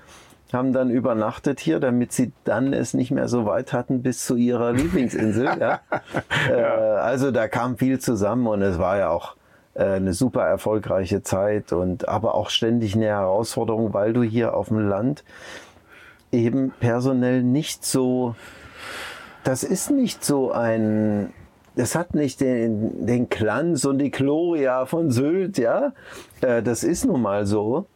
haben dann übernachtet hier, damit sie dann es nicht mehr so weit hatten bis zu ihrer Lieblingsinsel. ja. Äh, also da kam viel zusammen und es war ja auch äh, eine super erfolgreiche Zeit und aber auch ständig eine Herausforderung, weil du hier auf dem Land eben personell nicht so, das ist nicht so ein, das hat nicht den, den Glanz und die Gloria von Sylt, ja. Äh, das ist nun mal so.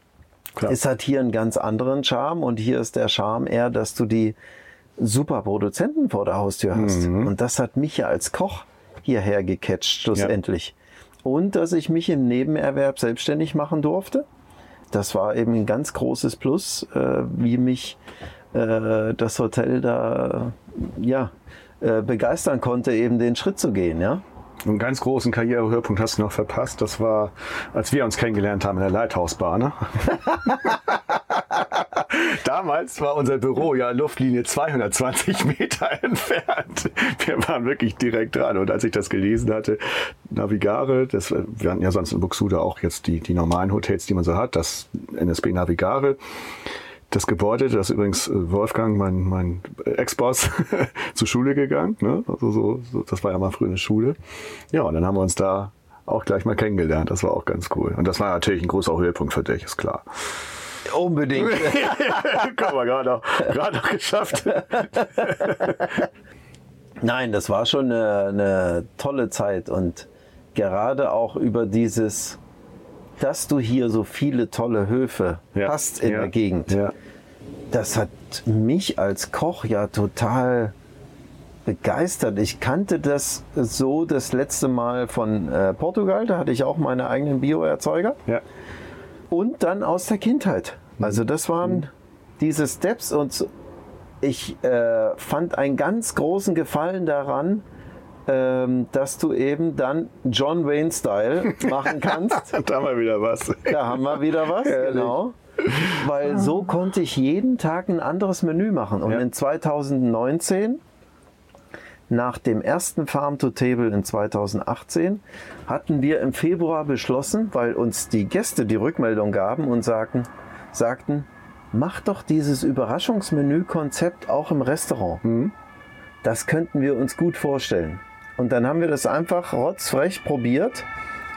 Klar. Es hat hier einen ganz anderen Charme und hier ist der Charme eher, dass du die super Produzenten vor der Haustür hast. Und das hat mich ja als Koch hierher gecatcht, schlussendlich. Und dass ich mich im Nebenerwerb selbstständig machen durfte. Das war eben ein ganz großes Plus, äh, wie mich äh, das Hotel da ja, äh, begeistern konnte, eben den Schritt zu gehen. Ja? Einen ganz großen Karrierehöhepunkt hast du noch verpasst. Das war, als wir uns kennengelernt haben in der Leithausbahn. Ne? Damals war unser Büro ja Luftlinie 220 Meter entfernt. Wir waren wirklich direkt dran. Und als ich das gelesen hatte, Navigare, das, wir hatten ja sonst in Buxtehude auch jetzt die, die normalen Hotels, die man so hat, das NSB Navigare. Das Gebäude, das ist übrigens äh, Wolfgang, mein, mein Ex-Boss, zur Schule gegangen. Ne? Also so, so, das war ja mal früher eine Schule. Ja, und dann haben wir uns da auch gleich mal kennengelernt. Das war auch ganz cool. Und das war natürlich ein großer Höhepunkt für dich, ist klar. Unbedingt. Guck mal, gerade noch, gerade noch geschafft. Nein, das war schon eine, eine tolle Zeit und gerade auch über dieses, dass du hier so viele tolle Höfe hast in ja, der Gegend. Ja. Das hat mich als Koch ja total begeistert. Ich kannte das so das letzte Mal von äh, Portugal, da hatte ich auch meine eigenen Bioerzeuger Ja. und dann aus der Kindheit. Also das waren diese Steps und ich äh, fand einen ganz großen Gefallen daran, ähm, dass du eben dann John Wayne Style machen kannst. Da haben wir wieder was. Da haben wir wieder was, genau. Weil so konnte ich jeden Tag ein anderes Menü machen. Und Ja. in 2019, nach dem ersten Farm to Table in 2018, hatten wir im Februar beschlossen, weil uns die Gäste die Rückmeldung gaben und sagten, sagten, mach doch dieses Überraschungsmenü-Konzept auch im Restaurant. Das könnten wir uns gut vorstellen. Und dann haben wir das einfach rotzfrech probiert.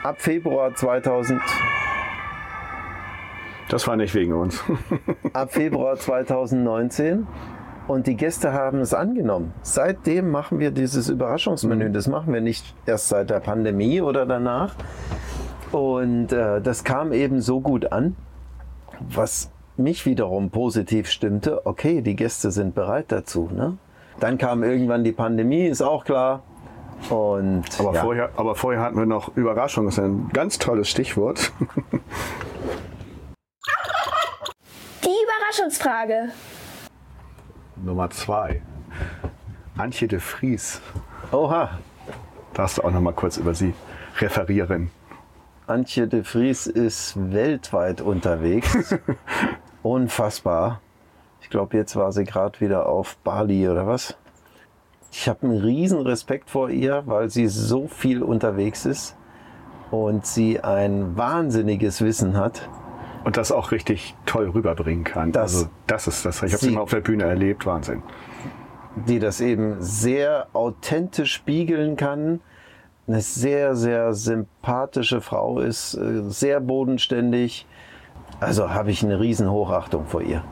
Ab Februar 2000, Das war nicht wegen uns. ab Februar 2019 Und die Gäste haben es angenommen. Seitdem machen wir dieses Überraschungsmenü. Das machen wir nicht erst seit der Pandemie oder danach. Und äh, das kam eben so gut an, was mich wiederum positiv stimmte. Okay, die Gäste sind bereit dazu. Ne? Dann kam irgendwann die Pandemie, ist auch klar. Und Aber, ja, vorher, aber vorher hatten wir noch Überraschung, das ist ein ganz tolles Stichwort. Die Überraschungsfrage. Nummer zwei. Antje de Vries. oha, Darfst du auch noch mal kurz über sie referieren? Antje de Vries ist weltweit unterwegs. Unfassbar. Ich glaube, jetzt war sie gerade wieder auf Bali oder was. Ich habe einen riesen Respekt vor ihr, weil sie so viel unterwegs ist und sie ein wahnsinniges Wissen hat. Und das auch richtig toll rüberbringen kann. Das- also das ist das. Ich habe Sie- mal auf der Bühne erlebt. Wahnsinn. die das eben sehr authentisch spiegeln kann. Eine sehr, sehr sympathische Frau ist, äh, sehr bodenständig. Also habe ich eine riesen Hochachtung vor ihr.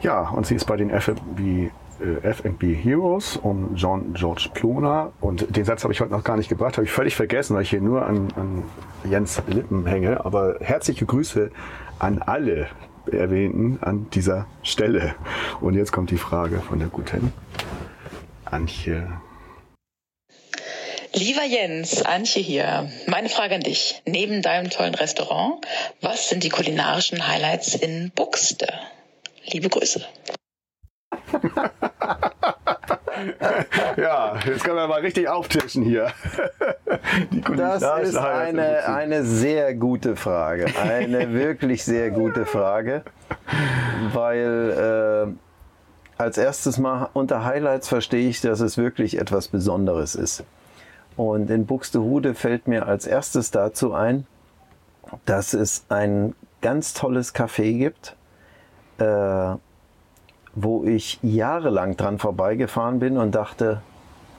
Ja, und sie ist bei den F&B äh, F&B Heroes um John George Plona. Und den Satz habe ich heute noch gar nicht gebracht, habe ich völlig vergessen, weil ich hier nur an, an Jens Lippen hänge. Aber herzliche Grüße an alle Erwähnten an dieser Stelle. Und jetzt kommt die Frage von der guten Antje. Lieber Jens, Antje hier. Meine Frage an dich. Neben deinem tollen Restaurant, was sind die kulinarischen Highlights in Buxte? Liebe Grüße. Ja, jetzt können wir mal richtig auftischen hier. Das ist eine, eine sehr gute Frage. Eine wirklich sehr gute Frage. Weil äh, als erstes mal unter Highlights verstehe ich, dass es wirklich etwas Besonderes ist. Und in Buxtehude fällt mir als erstes dazu ein, dass es ein ganz tolles Café gibt, äh, wo ich jahrelang dran vorbeigefahren bin und dachte,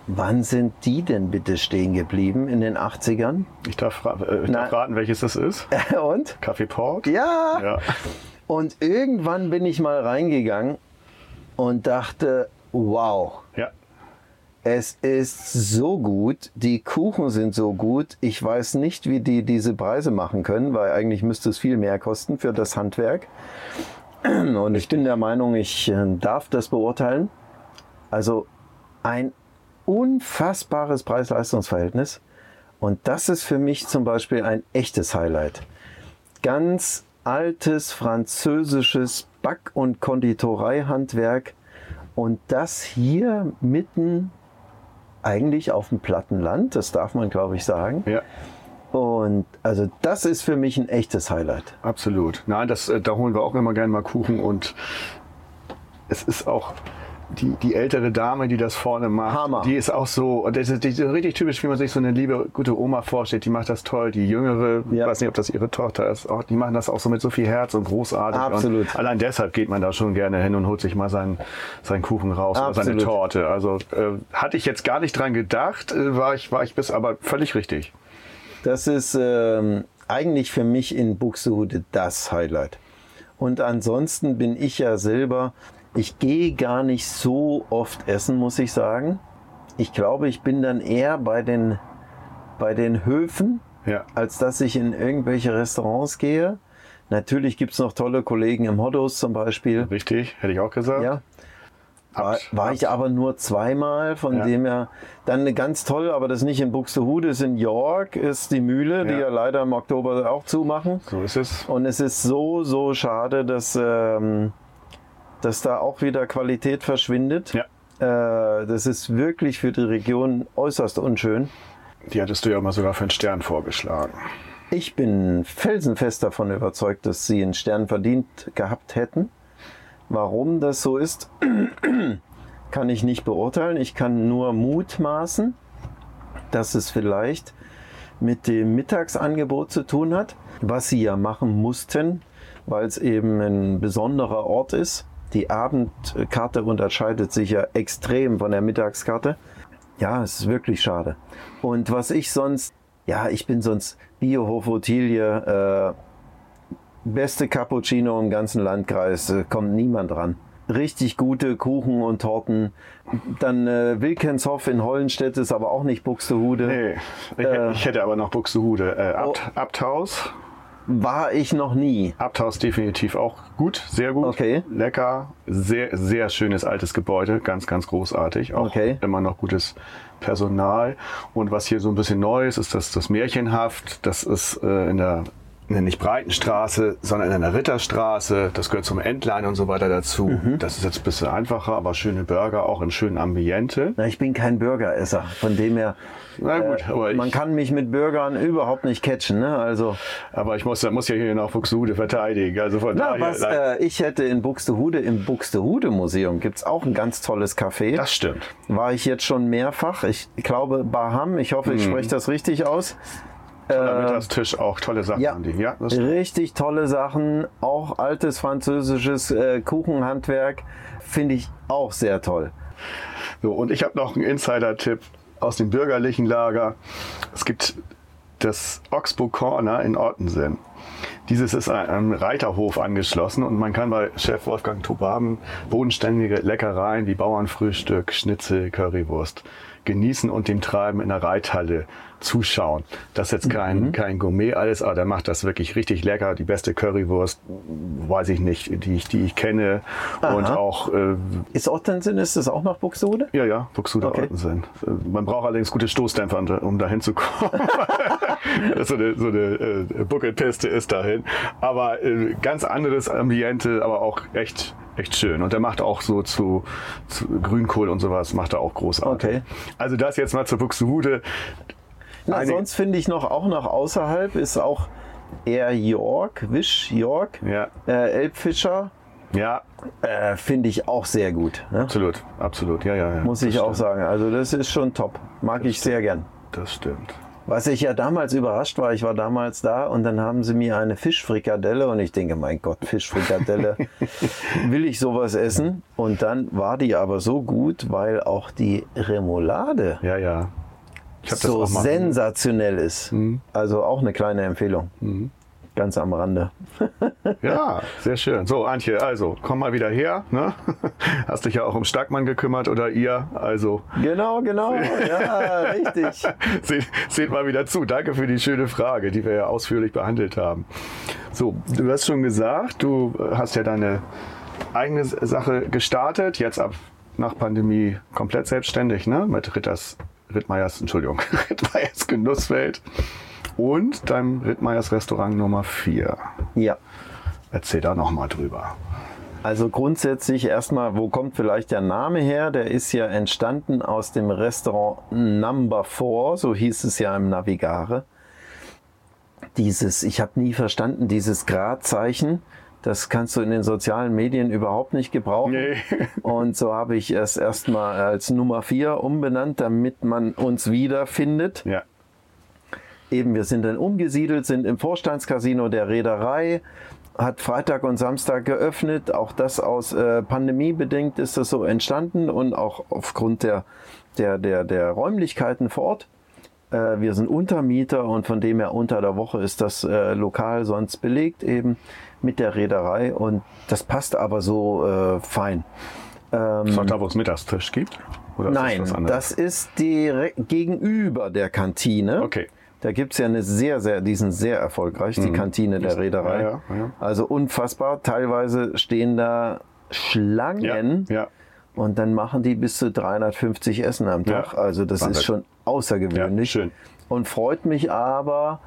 wann sind die denn bitte stehen geblieben in den 80ern? Ich darf, äh, ich darf raten, welches das ist. Und? Kaffee Port? Ja. Ja. Und irgendwann bin ich mal reingegangen und dachte, wow, Ja. es ist so gut, die Kuchen sind so gut. Ich weiß nicht, wie die diese Preise machen können, weil eigentlich müsste es viel mehr kosten für das Handwerk. Und ich bin der Meinung, ich äh, darf das beurteilen. Also ein unfassbares Preis-Leistungs-Verhältnis. Und das ist für mich zum Beispiel ein echtes Highlight. Ganz altes französisches Back- und Konditoreihandwerk. Und das hier mitten eigentlich auf dem platten Land, das darf man glaube ich sagen. Ja. Und also das ist für mich ein echtes Highlight. Absolut. Nein, das, äh, da holen wir auch immer gerne mal Kuchen und es ist auch die, die ältere Dame, die das vorne macht, Hammer. die ist auch so, und das ist, die ist richtig typisch, wie man sich so eine liebe, gute Oma vorstellt, die macht das toll. Die jüngere, ich Ja. weiß nicht, ob das ihre Tochter ist, auch, die machen das auch so mit so viel Herz und großartig. Absolut. Und allein deshalb geht man da schon gerne hin und holt sich mal seinen, seinen Kuchen raus oder seine Absolut. Torte. Also äh, hatte ich jetzt gar nicht dran gedacht, äh, war ich, war ich bis aber völlig richtig. Das ist ähm, eigentlich für mich in Buxtehude das Highlight. Und ansonsten bin ich ja selber, ich gehe gar nicht so oft essen, muss ich sagen. Ich glaube, ich bin dann eher bei den, bei den Höfen, Ja. als dass ich in irgendwelche Restaurants gehe. Natürlich gibt es noch tolle Kollegen im Hottos zum Beispiel. Richtig, hätte ich auch gesagt. Ja, war, war ich aber nur zweimal, von Ja. dem her dann ganz toll, aber das nicht in Buxtehude, ist in York, ist die Mühle, die Ja. ja leider im Oktober auch zumachen. So ist es. Und es ist so, so schade, dass, ähm, dass da auch wieder Qualität verschwindet. Ja. Äh, das ist wirklich für die Region äußerst unschön. Die hattest du ja mal sogar für einen Stern vorgeschlagen. Ich bin felsenfest davon überzeugt, dass sie einen Stern verdient gehabt hätten. Warum das so ist, kann ich nicht beurteilen. Ich kann nur mutmaßen, dass es vielleicht mit dem Mittagsangebot zu tun hat, was sie ja machen mussten, weil es eben ein besonderer Ort ist. Die Abendkarte unterscheidet sich ja extrem von der Mittagskarte. Ja, es ist wirklich schade. Und was ich sonst, ja, ich bin sonst Biohof Ottilie, äh, beste Cappuccino im ganzen Landkreis, äh, kommt niemand ran. richtig gute Kuchen und Torten. Dann äh, Wilkenshoff in Hollenstedt ist aber auch nicht Buxtehude. Nee, ich, Äh. ich hätte aber noch Buxtehude. Äh, Abt, Oh. Abthaus. War ich noch nie. Abthaus definitiv auch gut, sehr gut. Okay. Lecker, sehr, sehr schönes altes Gebäude, ganz, ganz großartig. Auch Okay. immer noch gutes Personal. Und was hier so ein bisschen neu ist, ist das, das Märchenhaft. Das ist äh, in der nicht Breitenstraße, sondern in einer Ritterstraße. Das gehört zum Endline und so weiter dazu. Mhm. Das ist jetzt ein bisschen einfacher, aber schöne Burger auch im schönen Ambiente. Na, ich bin kein Burgeresser, von dem her. Na gut, äh, aber ich- man kann mich mit Burgern überhaupt nicht catchen. Ne? Also, Aber ich muss, muss ja hier noch Buxtehude verteidigen. Also von na, daher, was äh, ich hätte in Buxtehude, im Buxtehude Museum gibt es auch ein ganz tolles Café. das stimmt. War ich jetzt schon mehrfach. Ich glaube Baham, ich hoffe, ich Mhm. spreche das richtig aus. Toller Mittagstisch, auch tolle Sachen Ja, haben die. Ja, richtig tolle Sachen. Auch altes französisches äh, Kuchenhandwerk finde ich auch sehr toll. So, und ich habe noch einen Insider-Tipp aus dem bürgerlichen Lager. Es gibt das Oxbow Corner in Ottensen. Dieses ist an einem Reiterhof angeschlossen und man kann bei Chef Wolfgang Tobaben bodenständige Leckereien wie Bauernfrühstück, Schnitzel, Currywurst genießen und dem Treiben in der Reithalle zuschauen. Das ist jetzt kein, kein Gourmet alles, aber der macht das wirklich richtig lecker. Die beste Currywurst, weiß ich nicht, die ich, die ich kenne. Und Aha. auch äh, Ist Ottensen, ist das auch noch Buxtehude? ja, ja, Buxtehude Okay. okay. Man braucht allerdings gute Stoßdämpfer, um da hinzukommen. so eine, so eine äh, Buckelpiste ist dahin. Aber äh, ganz anderes Ambiente, aber auch echt, echt schön. Und der macht auch so zu, zu Grünkohl und sowas, macht er auch großartig. Okay. Also das jetzt mal zur Buxtehude. Na, sonst finde ich noch auch noch außerhalb ist auch Air York, Wish York, Ja, äh, Elbfischer. ja, Äh, finde ich auch sehr gut. Ne? absolut, absolut. Ja, ja, ja. Muss Das ich auch stimmt. sagen. Also das ist schon top. Mag ich sehr gern. Das stimmt. Was ich ja damals überrascht war, ich war damals da und dann haben sie mir eine Fischfrikadelle und ich denke, mein Gott, Fischfrikadelle, will ich sowas essen? Und dann war die aber so gut, weil auch die Remoulade Ja, ja. Ich so sensationell ist. Also auch eine kleine Empfehlung. Ganz am Rande. Ja, sehr schön. So, Antje, also komm mal wieder her. Ne? Hast dich ja auch um Starkmann gekümmert oder ihr. Also Genau, genau. Ja, richtig. seht, seht mal wieder zu. Danke für die schöne Frage, die wir ja ausführlich behandelt haben. So, du hast schon gesagt, du hast ja deine eigene Sache gestartet. Jetzt ab nach Pandemie komplett selbstständig, ne? Mit Ritters, Rittmeiers, Entschuldigung, Rittmeiers Genusswelt und deinem Rittmeiers Restaurant Nummer 4. Ja. Erzähl da noch mal drüber. Also grundsätzlich erstmal, wo kommt vielleicht der Name her? Der ist ja entstanden aus dem Restaurant Number 4, so hieß es ja im Navigare. Dieses, ich habe nie verstanden, dieses Gradzeichen, das kannst du in den sozialen Medien überhaupt nicht gebrauchen. Nee. Und so habe ich es erstmal als Nummer 4 umbenannt, damit man uns wiederfindet. Ja. Eben, wir sind dann umgesiedelt, sind im Vorstandscasino der Reederei, hat Freitag und Samstag geöffnet. Auch das aus äh, Pandemie bedingt ist das so entstanden und auch aufgrund der, der, der, der Räumlichkeiten vor Ort. Äh, wir sind Untermieter und von dem her unter der Woche ist das äh, Lokal sonst belegt eben mit der Reederei und das passt aber so äh, fein. Ist das da, wo es Mittagstisch gibt? Oder ist Nein, das, das ist direkt gegenüber der Kantine. Okay. Da gibt es ja eine sehr, sehr, die sind sehr erfolgreich, die Kantine der Reederei. Mhm. Ja, ja, ja. Also unfassbar. Teilweise stehen da Schlangen Ja, und dann machen die bis zu 350 Essen am Tag. Also das Wahnsinn. ist schon außergewöhnlich. Schön. Und freut mich aber,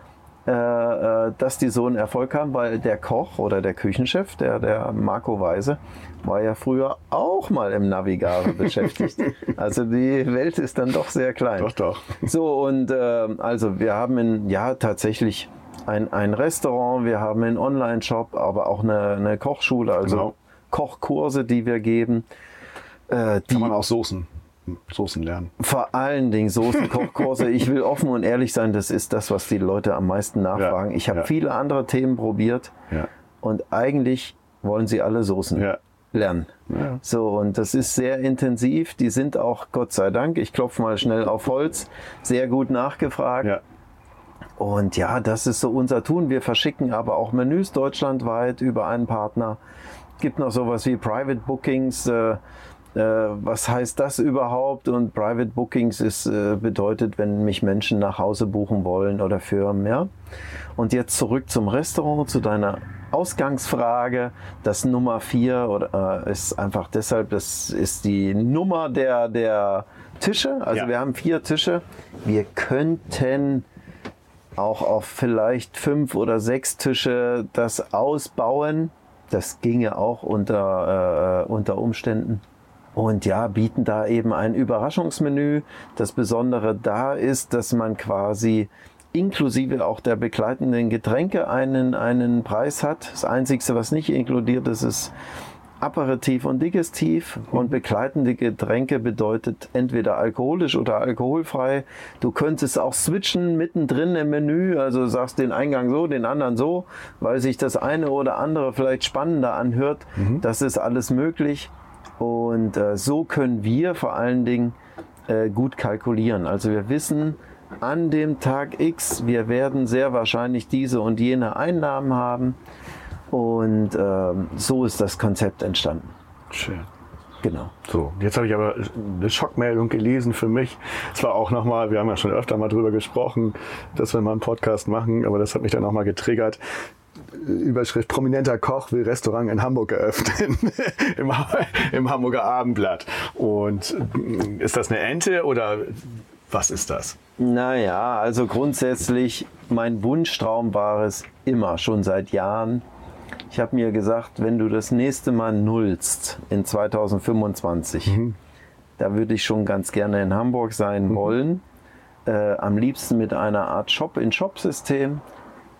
dass die so einen Erfolg haben, weil der Koch oder der Küchenchef, der, der Marco Weise, war ja früher auch mal im Navigare beschäftigt. Also die Welt ist dann doch sehr klein. Doch, doch. So, und äh, also wir haben in, ja tatsächlich ein, ein Restaurant, wir haben einen Online-Shop, aber auch eine, eine Kochschule, also Genau. Kochkurse, die wir geben. Äh, die Kann man auch Soßen, Soßen lernen. vor allen Dingen Soßenkochkurse. Ich will offen und ehrlich sein, das ist das, was die Leute am meisten nachfragen. Ja, Ich habe ja. viele andere Themen probiert Ja. und eigentlich wollen sie alle Soßen lernen. So, und das ist sehr intensiv. Die sind auch, Gott sei Dank, ich klopfe mal schnell auf Holz, sehr gut nachgefragt. Und ja, das ist so unser Tun. Wir verschicken aber auch Menüs deutschlandweit über einen Partner. gibt noch sowas wie Private Bookings. Äh, was heißt das überhaupt? Und Private Bookings ist, äh, bedeutet, wenn mich Menschen nach Hause buchen wollen oder Firmen, ja. Und jetzt zurück zum Restaurant, zu deiner Ausgangsfrage. Das Nummer vier oder, äh, ist einfach deshalb, das ist die Nummer der, der Tische. Also Ja. wir haben vier Tische. Wir könnten auch auf vielleicht fünf oder sechs Tische das ausbauen. Das ginge auch unter, äh, unter Umständen. Und ja, bieten da eben ein Überraschungsmenü. Das Besondere da ist, dass man quasi inklusive auch der begleitenden Getränke einen, einen Preis hat. Das Einzige, was nicht inkludiert ist, ist Aperitif und Digestiv und begleitende Getränke bedeutet entweder alkoholisch oder alkoholfrei. Du könntest auch switchen mittendrin im Menü, also sagst den Eingang so, den anderen so, weil sich das eine oder andere vielleicht spannender anhört. Das ist alles möglich und äh, so können wir vor allen Dingen äh, gut kalkulieren. Also wir wissen an dem Tag X, wir werden sehr wahrscheinlich diese und jene Einnahmen haben. Und ähm, so ist das Konzept entstanden. Schön. Genau. So, jetzt habe ich aber eine Schockmeldung gelesen für mich. Zwar auch nochmal, wir haben ja schon öfter mal drüber gesprochen, dass wir mal einen Podcast machen, aber das hat mich dann nochmal getriggert. Überschrift Prominenter Koch will Restaurant in Hamburg eröffnen. Im, Im Hamburger Abendblatt. Und äh, ist das eine Ente oder was ist das? Naja, also grundsätzlich, mein Wunschtraum war es immer, schon seit Jahren. Ich habe mir gesagt, wenn du das nächste Mal nullst in 2025, da würde ich schon ganz gerne in Hamburg sein wollen. Äh, am liebsten mit einer Art Shop-in-Shop-System.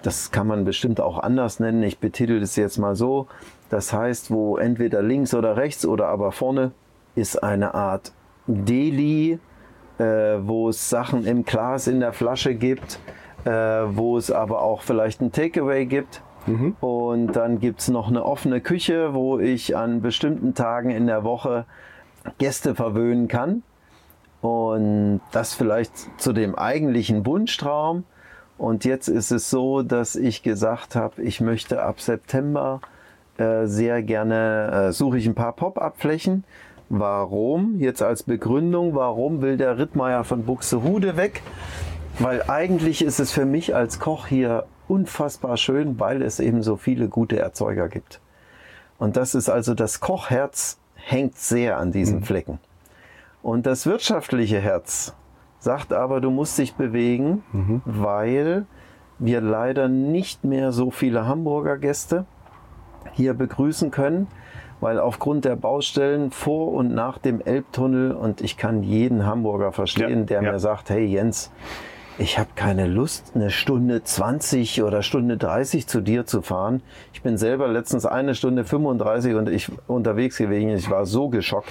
Das kann man bestimmt auch anders nennen. Ich betitel es jetzt mal so. Das heißt, wo entweder links oder rechts oder aber vorne ist eine Art Deli, äh, wo es Sachen im Glas in der Flasche gibt, äh, wo es aber auch vielleicht ein Takeaway gibt. Und dann gibt es noch eine offene Küche, wo ich an bestimmten Tagen in der Woche Gäste verwöhnen kann. Und das vielleicht zu dem eigentlichen Wunschtraum. Und jetzt ist es so, dass ich gesagt habe, ich möchte ab September äh, sehr gerne, äh, suche ich ein paar Pop-up-Flächen. Warum? Jetzt als Begründung, warum will der Rittmeier von Buxtehude weg? Weil eigentlich ist es für mich als Koch hier unfassbar schön, weil es eben so viele gute Erzeuger gibt. Und das ist also das Kochherz hängt sehr an diesen Flecken. Und das wirtschaftliche Herz sagt aber, du musst dich bewegen, weil wir leider nicht mehr so viele Hamburger Gäste hier begrüßen können, weil aufgrund der Baustellen vor und nach dem Elbtunnel und ich kann jeden Hamburger verstehen, Ja, der ja. mir sagt, hey Jens, ich habe keine Lust, eine Stunde 20 oder Stunde 30 zu dir zu fahren. Ich bin selber letztens eine Stunde 35 und ich unterwegs gewesen. Ich war so geschockt.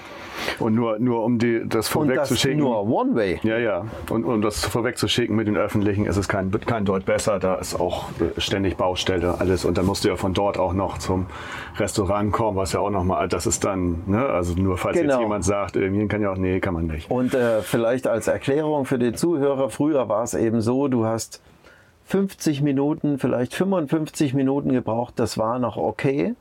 Und nur, nur um die, das vorwegzuschicken. nur One Way. Ja, ja. Und um das vorwegzuschicken mit den Öffentlichen, ist es kein, wird kein Deut besser. Da ist auch äh, ständig Baustelle, alles. Und dann musst du ja von dort auch noch zum Restaurant kommen, was ja auch nochmal, das ist dann, ne, also nur falls Genau. jetzt jemand sagt, irgendwie kann ja auch, nee, kann man nicht. Und äh, vielleicht als Erklärung für den Zuhörer, früher war es eben so, du hast 50 Minuten, vielleicht 55 Minuten gebraucht, das war noch okay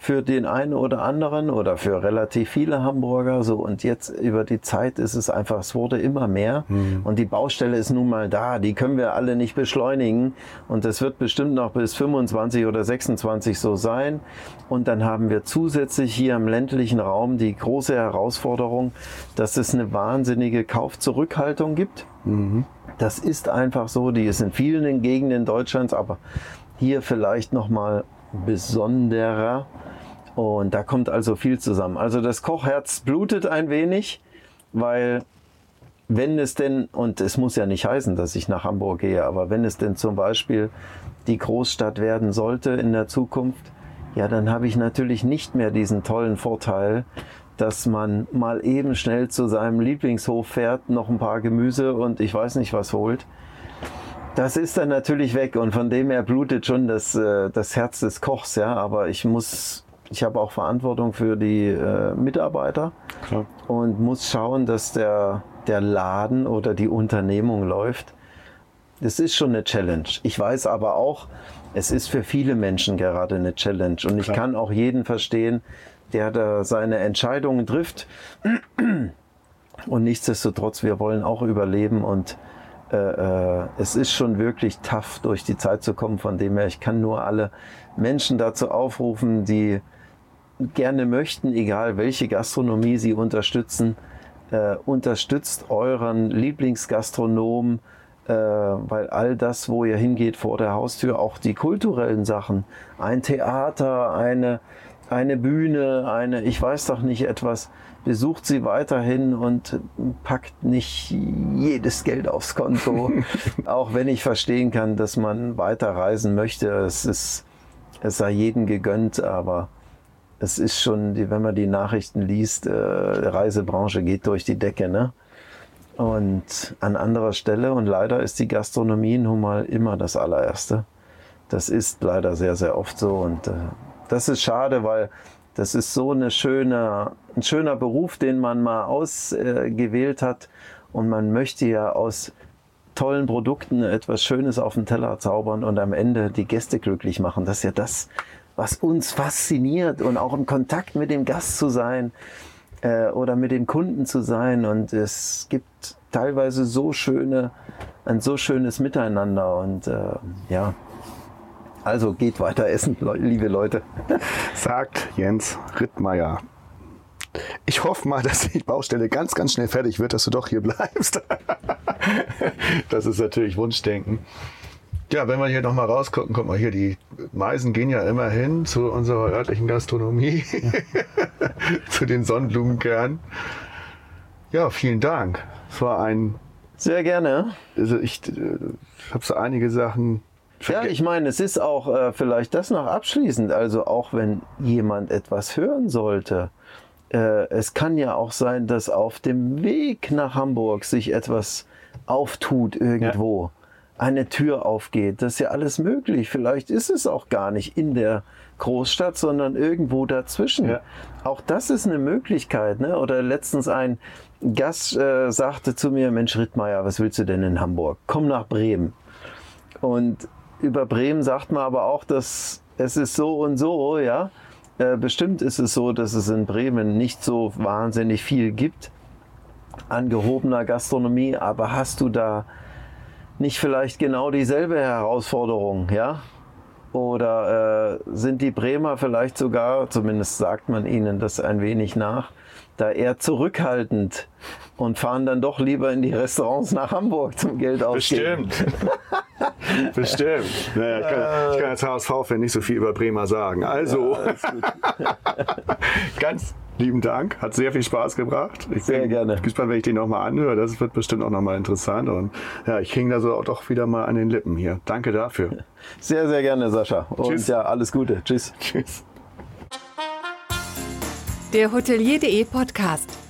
für den einen oder anderen oder für relativ viele Hamburger so und jetzt über die Zeit ist es einfach, es wurde immer mehr. Und die Baustelle ist nun mal da, die können wir alle nicht beschleunigen. Und das wird bestimmt noch bis 25 oder 26 so sein. Und dann haben wir zusätzlich hier im ländlichen Raum die große Herausforderung, dass es eine wahnsinnige Kaufzurückhaltung gibt. Das ist einfach so, die ist in vielen Gegenden Deutschlands, aber hier vielleicht noch mal besonderer. Und da kommt also viel zusammen. Also das Kochherz blutet ein wenig, weil wenn es denn, und es muss ja nicht heißen, dass ich nach Hamburg gehe, aber wenn es denn zum Beispiel die Großstadt werden sollte in der Zukunft, ja, dann habe ich natürlich nicht mehr diesen tollen Vorteil, dass man mal eben schnell zu seinem Lieblingshof fährt, noch ein paar Gemüse und ich weiß nicht was holt. Das ist dann natürlich weg und von dem her blutet schon das, äh, das Herz des Kochs, ja. Aber ich muss, ich habe auch Verantwortung für die äh, Mitarbeiter Klar. und muss schauen, dass der, der Laden oder die Unternehmung läuft. Das ist schon eine Challenge. Ich weiß aber auch, es ist für viele Menschen gerade eine Challenge. Und ich Klar. kann auch jeden verstehen, der da seine Entscheidungen trifft. Und nichtsdestotrotz, wir wollen auch überleben und äh, äh, es ist schon wirklich tough, durch die Zeit zu kommen. Von dem her, ich kann nur alle Menschen dazu aufrufen, die gerne möchten, egal welche Gastronomie sie unterstützen, äh, unterstützt euren Lieblingsgastronom, äh, weil all das, wo ihr hingeht vor der Haustür, auch die kulturellen Sachen, ein Theater, eine, eine Bühne, eine, ich weiß doch nicht etwas, besucht sie weiterhin und packt nicht jedes Geld aufs Konto. auch wenn ich verstehen kann, dass man weiter reisen möchte, es ist, es sei jedem gegönnt, aber es ist schon, wenn man die Nachrichten liest, äh, Reisebranche geht durch die Decke, ne? Und an anderer Stelle, und leider ist die Gastronomie nun mal immer das allererste. Das ist leider sehr, sehr oft so. Und äh, das ist schade, weil das ist so eine schöne, ein schöner Beruf, den man mal ausgewählt hat. Und man möchte ja aus tollen Produkten etwas Schönes auf den Teller zaubern und am Ende die Gäste glücklich machen. Das ist ja das, was uns fasziniert und auch im Kontakt mit dem Gast zu sein äh, oder mit dem Kunden zu sein. Und es gibt teilweise so schöne, ein so schönes Miteinander. Und äh, ja, also geht weiter essen, liebe Leute. Sagt Jens Rittmeier. Ich hoffe mal, dass die Baustelle ganz, ganz schnell fertig wird, dass du doch hier bleibst. das ist natürlich Wunschdenken. Ja, wenn wir hier nochmal rausgucken, guck mal hier, die Meisen gehen ja immer hin zu unserer örtlichen Gastronomie, zu den Sonnenblumenkernen. Ja, vielen Dank. Es war ein, Sehr gerne. also ich äh, habe so einige Sachen. Ja, ich meine, es ist auch äh, vielleicht das noch abschließend. Also auch wenn jemand etwas hören sollte, äh, es kann ja auch sein, dass auf dem Weg nach Hamburg sich etwas auftut irgendwo. Eine Tür aufgeht. Das ist ja alles möglich. Vielleicht ist es auch gar nicht in der Großstadt, sondern irgendwo dazwischen. Ja. Auch das ist eine Möglichkeit. Ne? Oder letztens ein Gast äh, sagte zu mir, Mensch Rittmeier, was willst du denn in Hamburg? Komm nach Bremen. Und über Bremen sagt man aber auch, dass es ist so und so, ja. Äh, bestimmt ist es so, dass es in Bremen nicht so wahnsinnig viel gibt an gehobener Gastronomie, aber hast du da nicht vielleicht genau dieselbe Herausforderung, ja? Oder äh, sind die Bremer vielleicht sogar, zumindest sagt man ihnen das ein wenig nach, da eher zurückhaltend und fahren dann doch lieber in die Restaurants nach Hamburg zum Geld ausgeben? Bestimmt. Bestimmt. Naja, ich, kann, ich kann als HSV-Fan nicht so viel über Bremer sagen. Also, ganz lieben Dank. Hat sehr viel Spaß gebracht. Ich Sehr bin gerne. gespannt, wenn ich den nochmal anhöre. Das wird bestimmt auch nochmal interessant. Und ja, ich hing da so auch doch wieder mal an den Lippen hier. Danke dafür. Sehr, sehr gerne, Sascha. Und Tschüss. ja, alles Gute. Tschüss. Tschüss. Der Hotelier.de Podcast.